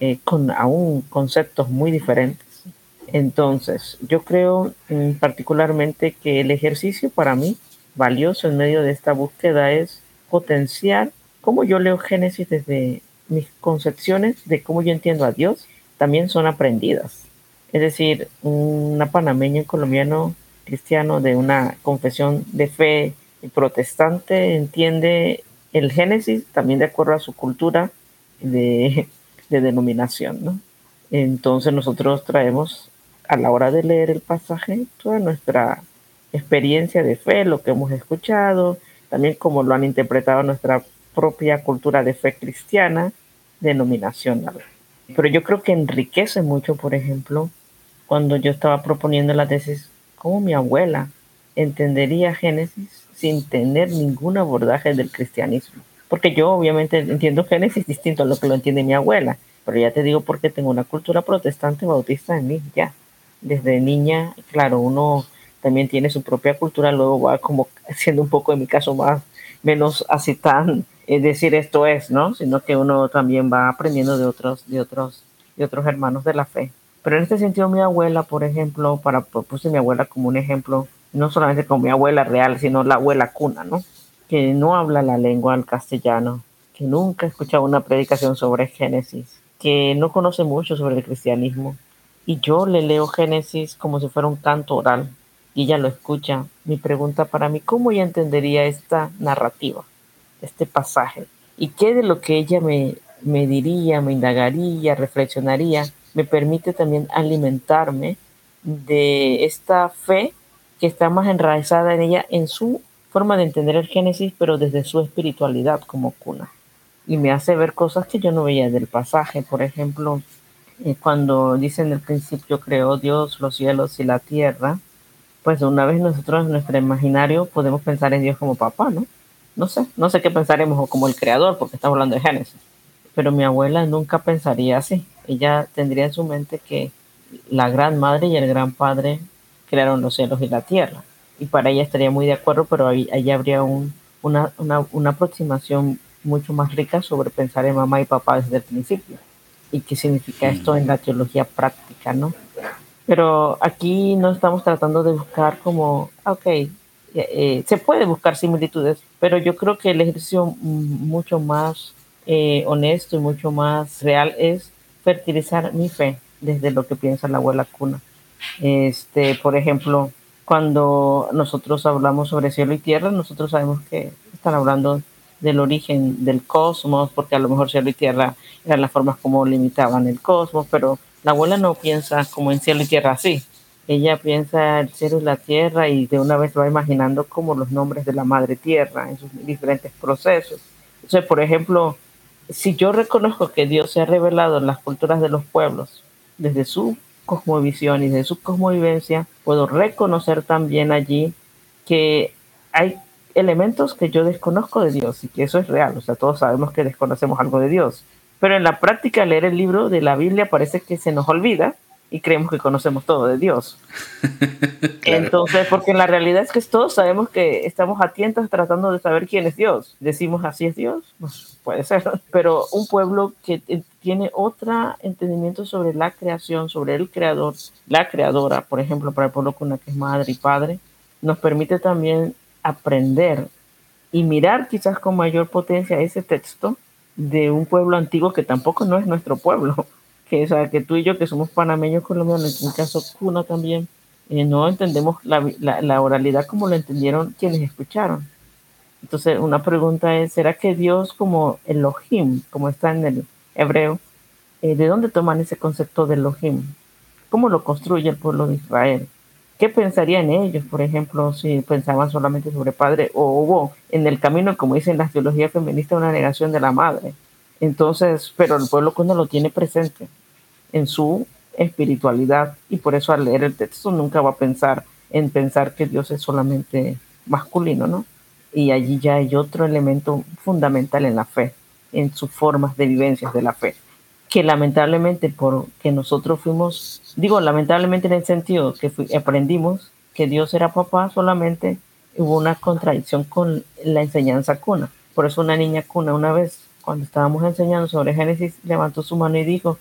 eh, con aún conceptos muy diferentes. Entonces, yo creo mm, particularmente que el ejercicio para mí valioso en medio de esta búsqueda es potenciar cómo yo leo Génesis desde mis concepciones de cómo yo entiendo a Dios también son aprendidas. Es decir, una panameña, colombiano cristiano de una confesión de fe protestante entiende el Génesis también de acuerdo a su cultura de, de denominación. ¿no? Entonces nosotros traemos a la hora de leer el pasaje toda nuestra experiencia de fe, lo que hemos escuchado, también como lo han interpretado nuestra propia cultura de fe cristiana, denominacional. Pero yo creo que enriquece mucho, por ejemplo, cuando yo estaba proponiendo la tesis, cómo mi abuela entendería Génesis sin tener ningún abordaje del cristianismo. Porque yo obviamente entiendo Génesis distinto a lo que lo entiende mi abuela, pero ya te digo porque tengo una cultura protestante bautista en mí, ya. Desde niña, claro, uno también tiene su propia cultura, luego va como siendo un poco en mi caso más, menos así tan, es decir, esto es, ¿no? Sino que uno también va aprendiendo de otros, de otros, de otros hermanos de la fe. Pero en este sentido, mi abuela, por ejemplo, para puse mi abuela como un ejemplo, no solamente como mi abuela real, sino la abuela cuna, ¿no? Que no habla la lengua al castellano, que nunca ha escuchado una predicación sobre Génesis, que no conoce mucho sobre el cristianismo y yo le leo Génesis como si fuera un canto oral y ella lo escucha. Mi pregunta para mí, ¿cómo ella entendería esta narrativa, este pasaje? ¿Y qué de lo que ella me, me diría, me indagaría, reflexionaría, me permite también alimentarme de esta fe que está más enraizada en ella, en su forma de entender el Génesis, pero desde su espiritualidad como cuna? Y me hace ver cosas que yo no veía del pasaje. Por ejemplo, eh, cuando dice en el principio creó Dios los cielos y la tierra, pues una vez nosotros en nuestro imaginario podemos pensar en Dios como papá, ¿no? No sé, no sé qué pensaremos como el creador, porque estamos hablando de Génesis. Pero mi abuela nunca pensaría así. Ella tendría en su mente que la gran madre y el gran padre crearon los cielos y la tierra. Y para ella estaría muy de acuerdo, pero ahí, ahí habría un, una, una, una aproximación mucho más rica sobre pensar en mamá y papá desde el principio y qué significa esto en la teología práctica, ¿no? Pero aquí no estamos tratando de buscar como, ok, eh, eh, se puede buscar similitudes, pero yo creo que el ejercicio mucho más eh, honesto y mucho más real es fertilizar mi fe desde lo que piensa la abuela cuna. Este, por ejemplo, cuando nosotros hablamos sobre cielo y tierra, nosotros sabemos que están hablando del origen del cosmos, porque a lo mejor cielo y tierra eran las formas como limitaban el cosmos, pero la abuela no piensa como en cielo y tierra así. Ella piensa el cielo y la tierra y de una vez va imaginando como los nombres de la madre tierra en sus diferentes procesos. Entonces, por ejemplo, si yo reconozco que Dios se ha revelado en las culturas de los pueblos desde su cosmovisión y desde su cosmovivencia, puedo reconocer también allí que hay elementos que yo desconozco de Dios y que eso es real, o sea, todos sabemos que desconocemos algo de Dios, pero en la práctica leer el libro de la Biblia parece que se nos olvida y creemos que conocemos todo de Dios. [LAUGHS] Entonces, porque la realidad es que todos sabemos que estamos atentos tratando de saber quién es Dios. Decimos así es Dios, pues puede ser, [LAUGHS] pero un pueblo que tiene otro entendimiento sobre la creación, sobre el creador, la creadora, por ejemplo, para el pueblo con que es madre y padre, nos permite también aprender y mirar quizás con mayor potencia ese texto de un pueblo antiguo que tampoco no es nuestro pueblo, que, o que tú y yo que somos panameños colombianos, en un caso Cuna también, eh, no entendemos la, la, oralidad como lo entendieron quienes escucharon. Entonces, una pregunta es, ¿será que Dios como Elohim, como está en el hebreo, eh, ¿de dónde toman ese concepto de Elohim? ¿Cómo lo construye el pueblo de Israel? ¿Qué pensarían ellos, por ejemplo, si pensaban solamente sobre padre o hubo en el camino, como dicen las teologías feministas, una negación de la madre? Entonces, pero el pueblo cuando lo tiene presente en su espiritualidad y por eso al leer el texto nunca va a pensar en pensar que Dios es solamente masculino, ¿no? Y allí ya hay otro elemento fundamental en la fe, en sus formas de vivencias de la fe que lamentablemente porque nosotros fuimos, digo lamentablemente en el sentido que aprendimos que Dios era papá, solamente hubo una contradicción con la enseñanza cuna. Por eso una niña cuna una vez, cuando estábamos enseñando sobre Génesis, levantó su mano y dijo,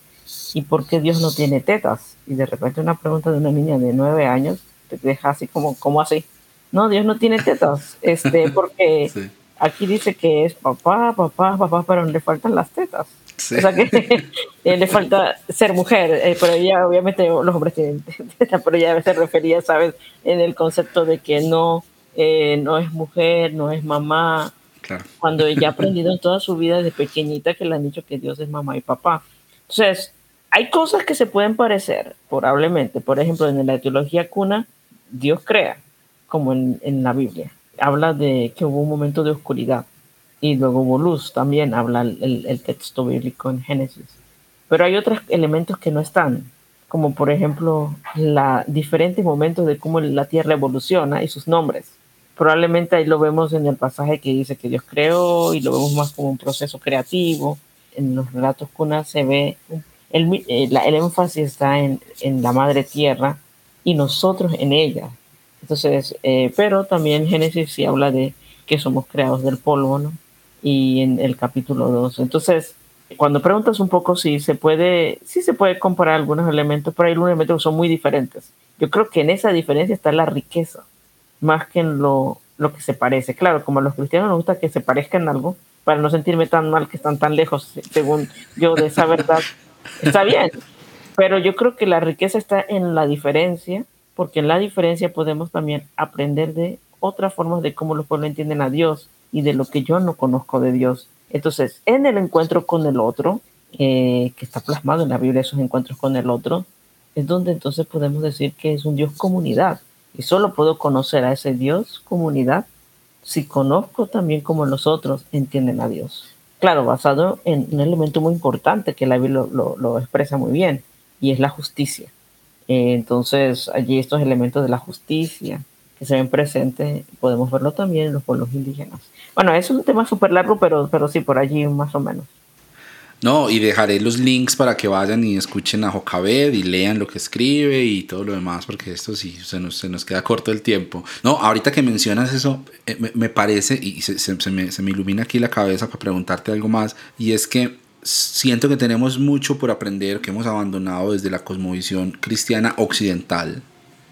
¿y por qué Dios no tiene tetas? Y de repente una pregunta de una niña de nueve años te deja así como, ¿cómo así? No, Dios no tiene tetas, [LAUGHS] este, porque aquí dice que es papá, papá, papá, pero le faltan las tetas. O sea que [LAUGHS] eh, le falta ser mujer, eh, pero ella obviamente los hombres tienen, [LAUGHS] pero ella se refería, ¿sabes? En el concepto de que no, eh, no es mujer, no es mamá. Cuando ella ha aprendido en toda su vida desde pequeñita que le han dicho que Dios es mamá y papá. Entonces, hay cosas que se pueden parecer, probablemente. Por ejemplo, en la teología cuna, Dios crea, como en, en la Biblia. Habla de que hubo un momento de oscuridad y luego hubo luz, también habla el, el, texto bíblico en Génesis. Pero hay otros elementos que no están, como por ejemplo la diferentes momentos de cómo la Tierra evoluciona y sus nombres. Probablemente ahí lo vemos en el pasaje que dice que Dios creó y lo vemos más como un proceso creativo. En los relatos cunas se ve el, eh, el, énfasis está en, en, la madre tierra y nosotros en ella. Entonces, eh, pero también Génesis sí habla de que somos creados del polvo, ¿no? y en el capítulo 2. Entonces, cuando preguntas un poco si se puede, si se puede comparar algunos elementos, pero hay algunos elementos que son muy diferentes. Yo creo que en esa diferencia está la riqueza, más que en lo, lo que se parece. Claro, como a los cristianos nos gusta que se parezcan algo, para no sentirme tan mal que están tan lejos, según yo, de esa verdad. Está bien, pero yo creo que la riqueza está en la diferencia, porque en la diferencia podemos también aprender de otras formas de cómo los pueblos entienden a Dios y de lo que yo no conozco de Dios. Entonces, en el encuentro con el otro, eh, que está plasmado en la Biblia, esos encuentros con el otro, es donde entonces podemos decir que es un Dios comunidad. Y solo puedo conocer a ese Dios comunidad si conozco también como los otros entienden a Dios. Claro, basado en un elemento muy importante que la Biblia lo, expresa muy bien, y es la justicia. Eh, entonces, allí estos elementos de la justicia que se ven presentes, podemos verlo también en los pueblos indígenas. Bueno, es un tema súper largo, pero, pero sí, por allí más o menos. No, y dejaré los links para que vayan y escuchen a Jocabed y lean lo que escribe y todo lo demás, porque esto sí se nos, se nos queda corto el tiempo. No, ahorita que mencionas eso, eh, me, parece, y se, se, me, se me ilumina aquí la cabeza para preguntarte algo más, y es que siento que tenemos mucho por aprender que hemos abandonado desde la cosmovisión cristiana occidental,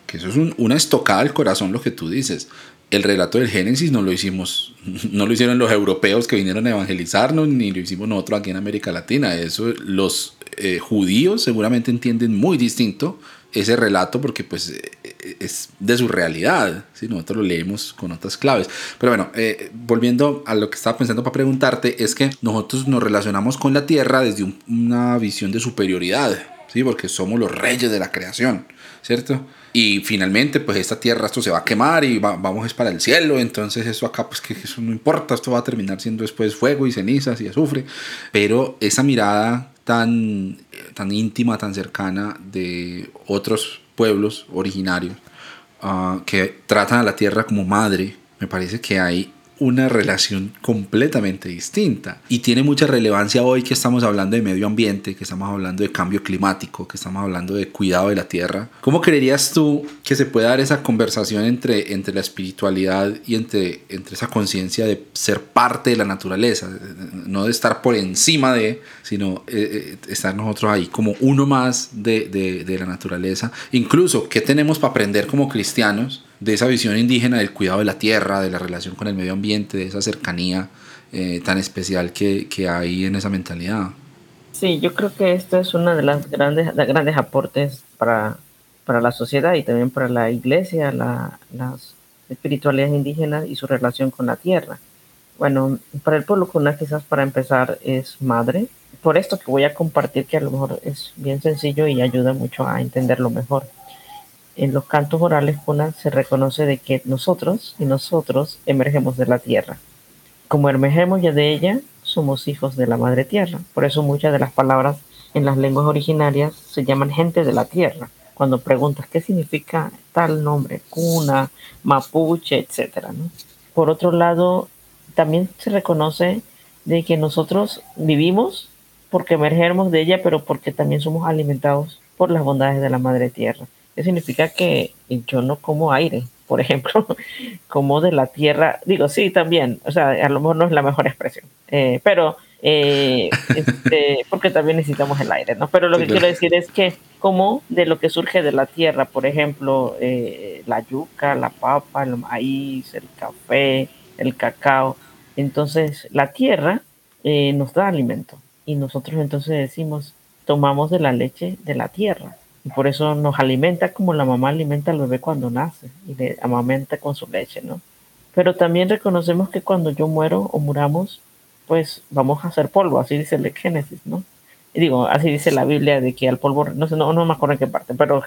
que eso es una estocada al corazón lo que tú dices el relato del Génesis no lo hicimos, [LAUGHS] no lo hicieron los europeos que vinieron a evangelizarnos, ni lo hicimos nosotros aquí en América Latina. Eso los eh, judíos seguramente entienden muy distinto ese relato porque pues eh, es de su realidad, si nosotros lo leemos con otras claves. Pero bueno, eh, volviendo a lo que estaba pensando para preguntarte, es que nosotros nos relacionamos con la tierra desde una visión de superioridad, ¿sí? porque somos los reyes de la creación, ¿cierto? Y finalmente, pues esta tierra, esto se va a quemar y vamos es para el cielo. Entonces eso acá, pues que eso no importa, esto va a terminar siendo después fuego y cenizas y azufre. Pero esa mirada tan, tan íntima, tan cercana de otros pueblos originarios ah, que tratan a la tierra como madre, me parece que hay una relación completamente distinta. Y tiene mucha relevancia hoy que estamos hablando de medio ambiente, que estamos hablando de cambio climático, que estamos hablando de cuidado de la tierra. ¿Cómo creerías tú que se puede dar esa conversación entre, entre la espiritualidad y entre, entre esa conciencia de ser parte de la naturaleza? No de estar por encima de, sino eh, eh, estar nosotros ahí como uno más de, de, de la naturaleza. Incluso, ¿qué tenemos para aprender como cristianos? De esa visión indígena del cuidado de la tierra, de la relación con el medio ambiente, de esa cercanía eh, tan especial que, que, hay en esa mentalidad. Sí, yo creo que esto es uno de los grandes, grandes aportes para, para la sociedad y también para la iglesia, la, las espiritualidades indígenas y su relación con la tierra. Bueno, para el pueblo cuna quizás para empezar es madre. Por esto que voy a compartir que a lo mejor es bien sencillo y ayuda mucho a entenderlo mejor en los cantos orales Puna se reconoce de que nosotros y nosotros emergemos de la tierra. Como emergemos ya de ella, somos hijos de la madre tierra. Por eso muchas de las palabras en las lenguas originarias se llaman gente de la tierra. Cuando preguntas qué significa tal nombre, cuna, mapuche, etc. Por otro lado, también se reconoce de que nosotros vivimos porque emergemos de ella, pero porque también somos alimentados por las bondades de la madre tierra significa que yo no como aire, por ejemplo, [LAUGHS] como de la tierra. Digo, sí, también, o sea, a lo mejor no es la mejor expresión, eh, pero eh, este, porque también necesitamos el aire, ¿no? Pero lo que quiero decir es que como de lo que surge de la tierra, por ejemplo, eh, la yuca, la papa, el maíz, el café, el cacao, entonces la tierra nos da alimento y nosotros entonces decimos, tomamos de la leche de la tierra. Y por eso nos alimenta como la mamá alimenta al bebé cuando nace y le amamenta con su leche, ¿no? Pero también reconocemos que cuando yo muero o muramos, pues vamos a hacer polvo, así dice el Génesis, ¿no? Y digo, así dice la Biblia de que al polvo, no sé, no, no me acuerdo en qué parte, pero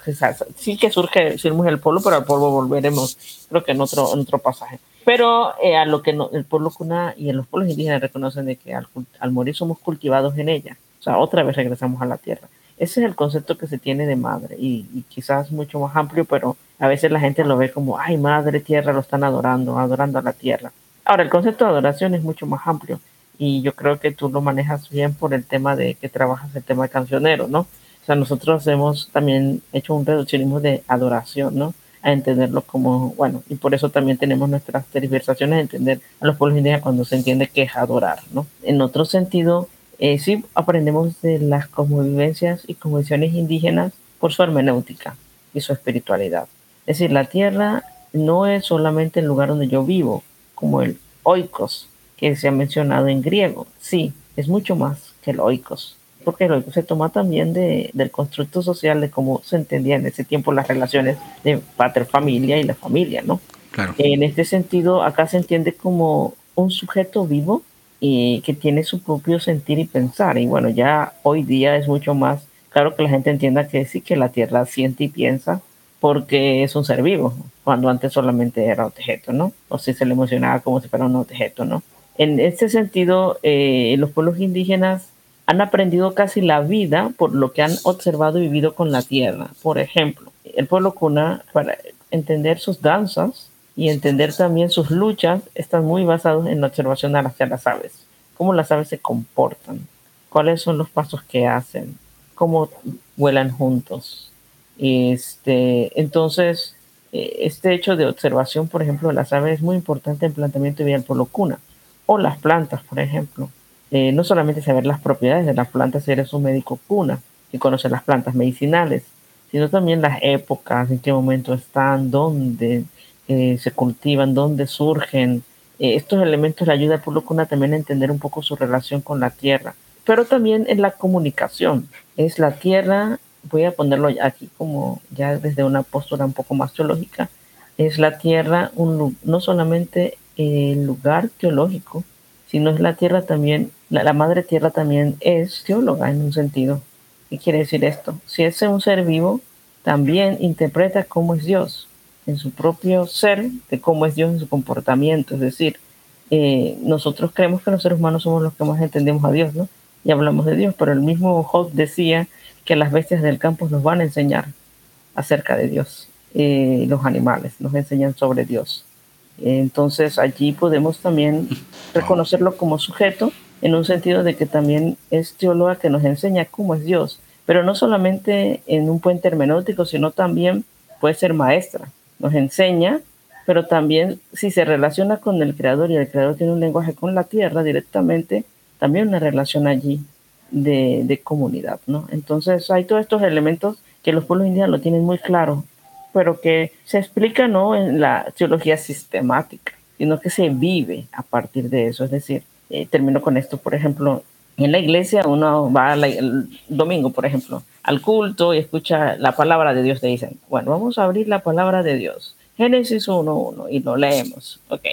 sí que surge, surge el polvo, pero al polvo volveremos, creo que en otro, en otro pasaje. Pero eh, a lo que el pueblo cuna y en los pueblos indígenas reconocen de que al, al morir somos cultivados en ella, o sea, otra vez regresamos a la tierra. Ese es el concepto que se tiene de madre y, quizás mucho más amplio, pero a veces la gente lo ve como, ay, madre tierra, lo están adorando, adorando a la tierra. Ahora, el concepto de adoración es mucho más amplio y yo creo que tú lo manejas bien por el tema de que trabajas el tema cancionero, ¿no? O sea, nosotros hemos también hecho un reduccionismo de adoración, ¿no? A entenderlo como, bueno, y por eso también tenemos nuestras tergiversaciones de entender a los pueblos indígenas cuando se entiende que es adorar, ¿no? En otro sentido, eh, sí aprendemos de las cosmovivencias y convenciones indígenas por su hermenéutica y su espiritualidad. Es decir, la tierra no es solamente el lugar donde yo vivo, como el oikos que se ha mencionado en griego. Sí, es mucho más que el oikos. porque luego se toma también de, del constructo social de cómo se entendía en ese tiempo las relaciones de pater-familia y la familia, ¿no? Claro. En este sentido, acá se entiende como un sujeto vivo y que tiene su propio sentir y pensar. Y bueno, ya hoy día es mucho más claro que la gente entienda que sí, que la Tierra siente y piensa porque es un ser vivo, cuando antes solamente era objeto, ¿no? O si se le emocionaba como si fuera un objeto, ¿no? En este sentido, eh, los pueblos indígenas han aprendido casi la vida por lo que han observado y vivido con la tierra. Por ejemplo, el pueblo cuna, para entender sus danzas y entender también sus luchas, están muy basados en la observación hacia las aves. Cómo las aves se comportan, cuáles son los pasos que hacen, cómo vuelan juntos. Este, entonces, eh, este hecho de observación, por ejemplo, de las aves es muy importante en planteamiento de vida del pueblo cuna. O las plantas, por ejemplo. Eh, no solamente saber las propiedades de las plantas, eres un médico cuna y conocer las plantas medicinales, sino también las épocas, en qué momento están, dónde eh, se cultivan, dónde surgen. Eh, estos elementos le ayudan al pueblo cuna también a entender un poco su relación con la tierra, pero también en la comunicación. Es la tierra, voy a ponerlo aquí como ya desde una postura un poco más teológica, es la tierra un, no solamente el lugar teológico, sino es la tierra también la, madre tierra también es teóloga en un sentido. ¿Qué quiere decir esto? Si es un ser vivo, también interpreta cómo es Dios en su propio ser, de cómo es Dios en su comportamiento. Es decir, eh, nosotros creemos que los seres humanos somos los que más entendemos a Dios, ¿no? Y hablamos de Dios, pero el mismo Job decía que las bestias del campo nos van a enseñar acerca de Dios. Eh, los animales nos enseñan sobre Dios. Entonces allí podemos también reconocerlo como sujeto en un sentido de que también es teóloga que nos enseña cómo es Dios, pero no solamente en un puente hermenéutico, sino también puede ser maestra, nos enseña, pero también si se relaciona con el creador y el creador tiene un lenguaje con la tierra directamente, también una relación allí de, de comunidad, ¿no? Entonces hay todos estos elementos que los pueblos indígenas lo tienen muy claro, pero que se explica no en la teología sistemática, sino que se vive a partir de eso, es decir, eh, termino con esto, por ejemplo, en la iglesia uno va el domingo, por ejemplo, al culto y escucha la palabra de Dios, te dicen, bueno, vamos a abrir la palabra de Dios, Génesis 1.1, y lo leemos, ok.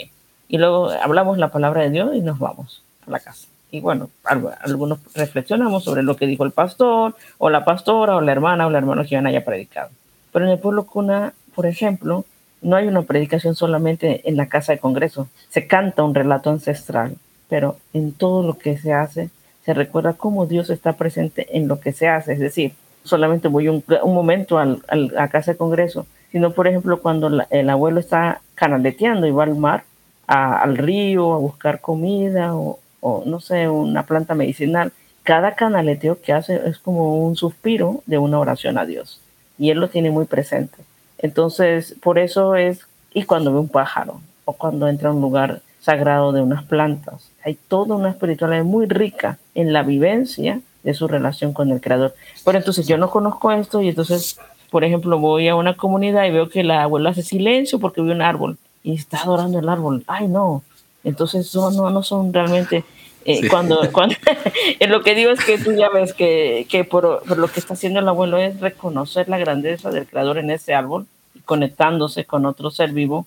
Y luego hablamos la palabra de Dios y nos vamos a la casa. Y bueno, algunos reflexionamos sobre lo que dijo el pastor, o la pastora, o la hermana, o el hermano que iban haya predicado. Pero en el pueblo cuna, por ejemplo, no hay una predicación solamente en la casa de congreso, se canta un relato ancestral pero en todo lo que se hace se recuerda cómo Dios está presente en lo que se hace. Es decir, solamente voy un, momento al, a casa de congreso, sino por ejemplo cuando el abuelo está canaleteando y va al mar, al río, a buscar comida o, o, no sé, una planta medicinal. Cada canaleteo que hace es como un suspiro de una oración a Dios y él lo tiene muy presente. Entonces, por eso es, y cuando ve un pájaro o cuando entra a un lugar sagrado de unas plantas. Hay toda una espiritualidad muy rica en la vivencia de su relación con el Creador. Pero entonces yo no conozco esto y entonces, por ejemplo, voy a una comunidad y veo que la abuela hace silencio porque ve un árbol y está adorando el árbol. Ay, no. Entonces no, no, no son realmente... Eh, cuando, [LAUGHS] cuando lo que digo es que tú ya ves que, que por, por, lo que está haciendo el abuelo es reconocer la grandeza del creador en ese árbol y conectándose con otro ser vivo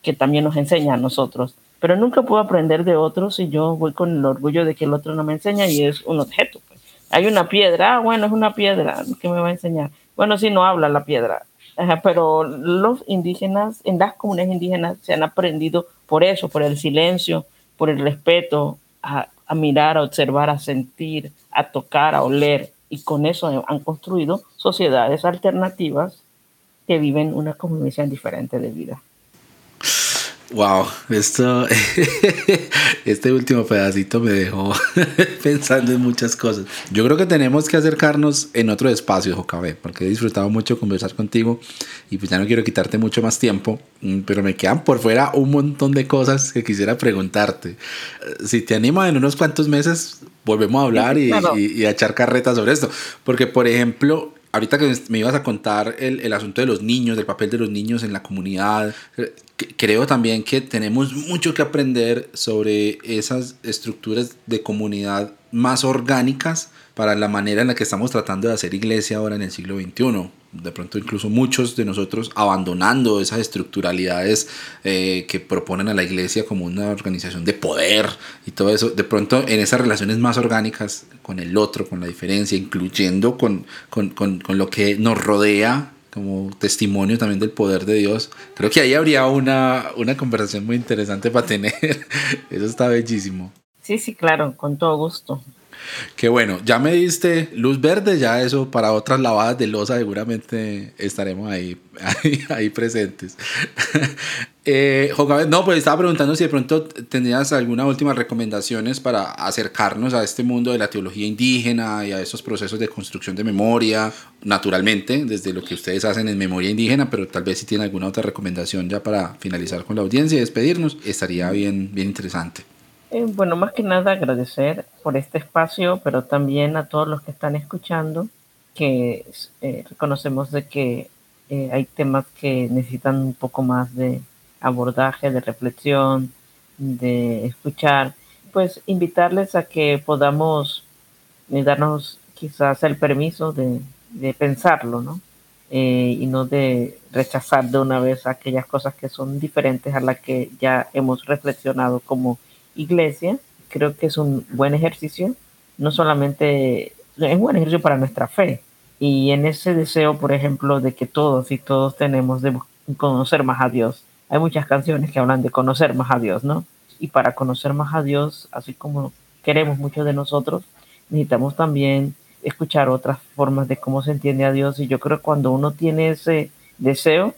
que también nos enseña a nosotros pero nunca puedo aprender de otros si yo voy con el orgullo de que el otro no me enseña y es un objeto. Pues. Hay una piedra, ah, bueno, es una piedra, ¿qué me va a enseñar? Bueno, si no habla la piedra, pero los indígenas, en las comunidades indígenas, se han aprendido por eso, por el silencio, por el respeto, a, a mirar, a observar, a sentir, a tocar, a oler, y con eso han construido sociedades alternativas que viven una convivencia diferente de vida. Wow, esto, [LAUGHS] este último pedacito me dejó [LAUGHS] pensando en muchas cosas. Yo creo que tenemos que acercarnos en otro espacio, JKB, porque he disfrutado mucho conversar contigo y pues ya no quiero quitarte mucho más tiempo, mm, pero me quedan por fuera un montón de cosas que quisiera preguntarte. Eh, si te anima en unos cuantos meses, volvemos a hablar y, y a echar carretas sobre esto, porque por ejemplo, ahorita que me ibas a contar el, el, asunto de los niños, del papel de los niños en la comunidad, creo también que tenemos mucho que aprender sobre esas estructuras de comunidad más orgánicas para la manera en la que estamos tratando de hacer iglesia ahora en el siglo XXI. De pronto incluso muchos de nosotros abandonando esas estructuralidades eh, que proponen a la iglesia como una organización de poder y todo eso. De pronto en esas relaciones más orgánicas con el otro, con la diferencia, incluyendo con, con, con, con lo que nos rodea como testimonio también del poder de Dios. Creo que ahí habría una, una conversación muy interesante para tener. [LAUGHS] Eso está bellísimo. Sí, sí, claro, con todo gusto. Qué bueno, ya me diste luz verde, ya eso para otras lavadas de losa seguramente estaremos ahí, [LAUGHS] ahí, presentes. [LAUGHS] eh, no, pues estaba preguntando si de pronto tendrías algunas últimas recomendaciones para acercarnos a este mundo de la teología indígena y a esos procesos de construcción de memoria, naturalmente, desde lo que ustedes hacen en memoria indígena, pero tal vez si tienen alguna otra recomendación ya para finalizar con la audiencia y despedirnos, estaría bien, bien interesante. Eh, bueno, más que nada agradecer por este espacio, pero también a todos los que están escuchando, que eh, reconocemos de que eh, hay temas que necesitan un poco más de abordaje, de reflexión, de escuchar, pues invitarles a que podamos darnos quizás el permiso de pensarlo, ¿no? y no de rechazar de una vez aquellas cosas que son diferentes a las que ya hemos reflexionado como iglesia, creo que es un buen ejercicio, no solamente es un buen ejercicio para nuestra fe. Y en ese deseo, por ejemplo, de que todos y todos tenemos de conocer más a Dios. Hay muchas canciones que hablan de conocer más a Dios, ¿no? Y para conocer más a Dios, así como queremos muchos de nosotros, necesitamos también escuchar otras formas de cómo se entiende a Dios. Y yo creo que cuando uno tiene ese deseo,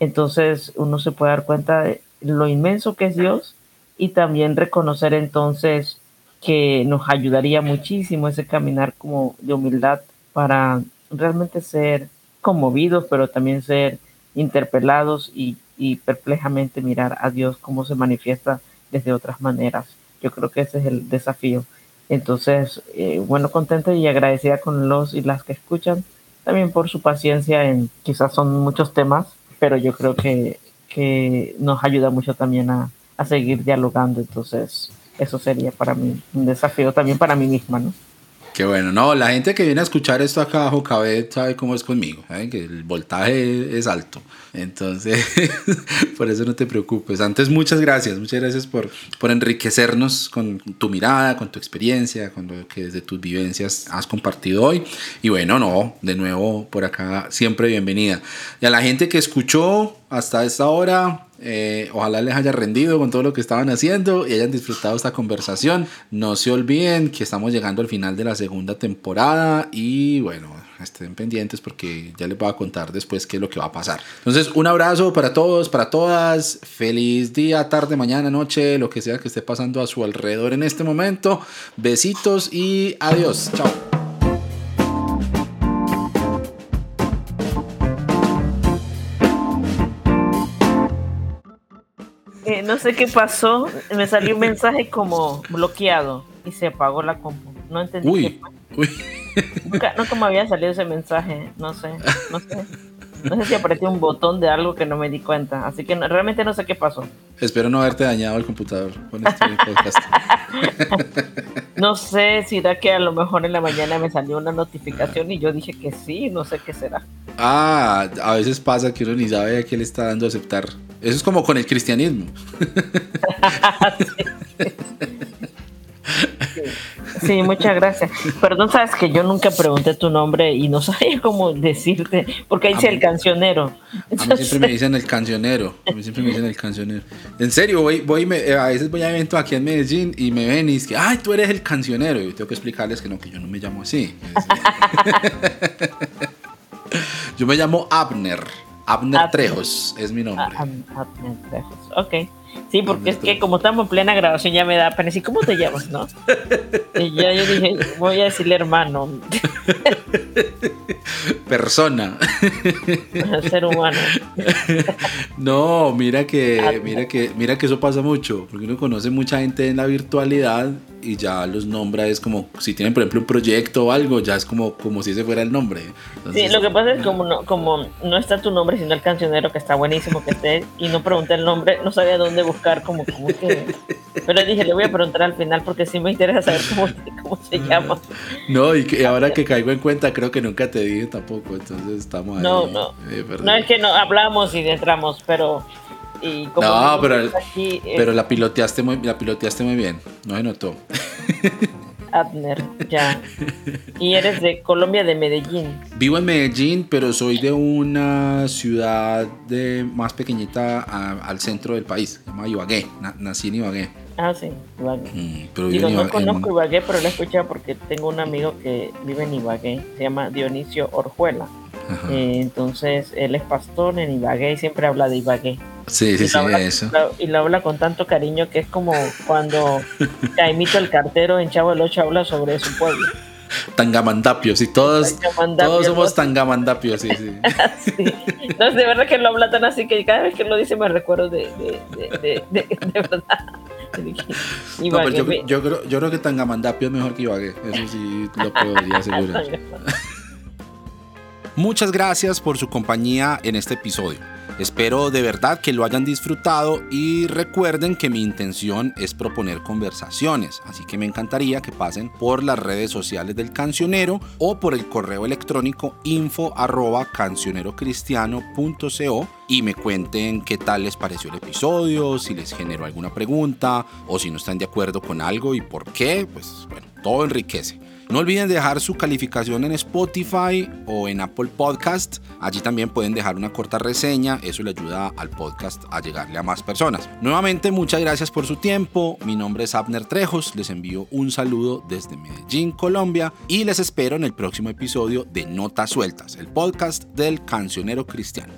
entonces uno se puede dar cuenta de lo inmenso que es Dios y también reconocer entonces que nos ayudaría muchísimo ese caminar como de humildad para realmente ser conmovidos, pero también ser interpelados y, perplejamente mirar a Dios cómo se manifiesta desde otras maneras. Yo creo que ese es el desafío. Entonces, eh, bueno, contenta y agradecida con los y las que escuchan, también por su paciencia en quizás son muchos temas, pero yo creo que, que nos ayuda mucho también a, a seguir dialogando. Entonces, eso sería para mí un desafío también para mí misma, ¿no? Qué bueno, no, la gente que viene a escuchar esto acá bajo Cabet sabe cómo es conmigo, que el voltaje es alto. Entonces, [LAUGHS] por eso no te preocupes. Antes, muchas gracias, muchas gracias por, por enriquecernos con tu mirada, con tu experiencia, con lo que desde tus vivencias has compartido hoy. Y bueno, no, de nuevo por acá, siempre bienvenida. Y a la gente que escuchó hasta esta hora, eh, ojalá les haya rendido con todo lo que estaban haciendo y hayan disfrutado esta conversación. No se olviden que estamos llegando al final de la segunda temporada y bueno, estén pendientes porque ya les voy a contar después qué es lo que va a pasar. Entonces, un abrazo para todos, para todas. Feliz día, tarde, mañana, noche, lo que sea que esté pasando a su alrededor en este momento. Besitos y adiós. Chao. No sé qué pasó, me salió un mensaje como bloqueado y se apagó la compu. No entendí. Uy, uy. Nunca, nunca, me había salido ese mensaje, no sé, no sé. No sé si apareció un botón de algo que no me di cuenta, así que realmente no sé qué pasó. Espero no haberte dañado el computador con este [LAUGHS] podcast. [LAUGHS] no sé si da que a lo mejor en la mañana me salió una notificación y yo dije que sí, no sé qué será. Ah, a veces pasa que uno ni sabe a qué le está dando a aceptar. Eso es como con el cristianismo. [LAUGHS] sí. [LAUGHS] muchas gracias. Perdón, sabes que yo nunca pregunté tu nombre y no [LAUGHS] sabía cómo decirte, porque dice el cancionero. A mí siempre me dicen el cancionero. A mí siempre me dicen el cancionero. En serio, voy, voy eh, a veces voy a eventos aquí en Medellín y me ven y dicen, ay, tú eres el cancionero. Y tengo que explicarles que no, que yo no me llamo así. [LAUGHS] yo me llamo Abner. Abner Trejos es mi nombre. Abner Trejos, ok. Sí, porque es que como estamos en plena grabación ya me da pena. ¿Y cómo te llamas, no? Y ya yo dije, voy a decirle hermano. Persona. Ser humano. No, mira que, mira que, mira que eso pasa mucho, porque uno conoce mucha gente en la virtualidad y ya los nombra es como si tienen por ejemplo un proyecto o algo ya es como como si ese fuera el nombre. Sí lo que pasa es como no como no está tu nombre sino el cancionero que está buenísimo que esté y no pregunté el nombre no sabía dónde buscar como, como que pero dije le voy a preguntar al final porque sí me interesa saber cómo, cómo se [LAUGHS] llama. No y que ahora que caigo en cuenta creo que nunca te dije tampoco entonces estamos ahí no. no eh, no es que no hablamos y entramos pero no, pero, eh, pero la, piloteaste muy, la piloteaste muy bien, no se notó. [LAUGHS] Adner, ya. Y eres de Colombia, de Medellín. Vivo en Medellín, pero soy de una ciudad de más pequeñita al centro del país, se llama Ibagué. nací en Ibagué. Ah, sí, Ibagué. Mm, Digo, no conozco Ibagué, pero lo he escuchado porque tengo un amigo que vive en Ibagué, se llama Dionisio Orjuela. Eh, entonces, él es pastor en Ibagué y siempre habla de Ibagué. Sí, sí, sí, eso. y lo habla con tanto cariño que es como cuando [LAUGHS] Caimito el cartero en Chavo el Ocho habla sobre su pueblo. Tangamandapios, y todos, todos somos tangamandapios, sí, [LAUGHS] sí. No, de verdad que lo habla tan así que cada vez que lo dice me recuerdo de, de, de, verdad. [LAUGHS] No, pero yo, yo, creo, yo creo que Tangamandapio es mejor que Ibagué, eso sí lo puedo asegurar. Muchas gracias por su compañía en este episodio. Espero de verdad que lo hayan disfrutado y recuerden que mi intención es proponer conversaciones, así que me encantaría que pasen por las redes sociales del cancionero o por el correo electrónico info arroba cancionerocristiano.co y me cuenten qué tal les pareció el episodio, si les generó alguna pregunta o si no están de acuerdo con algo y por qué, pues bueno, todo enriquece. No olviden dejar su calificación en Spotify o en Apple Podcast. Allí también pueden dejar una corta reseña. Eso le ayuda al podcast a llegarle a más personas. Nuevamente, muchas gracias por su tiempo. Mi nombre es Abner Trejos. Les envío un saludo desde Medellín, Colombia. Y les espero en el próximo episodio de Notas Sueltas, el podcast del cancionero cristiano.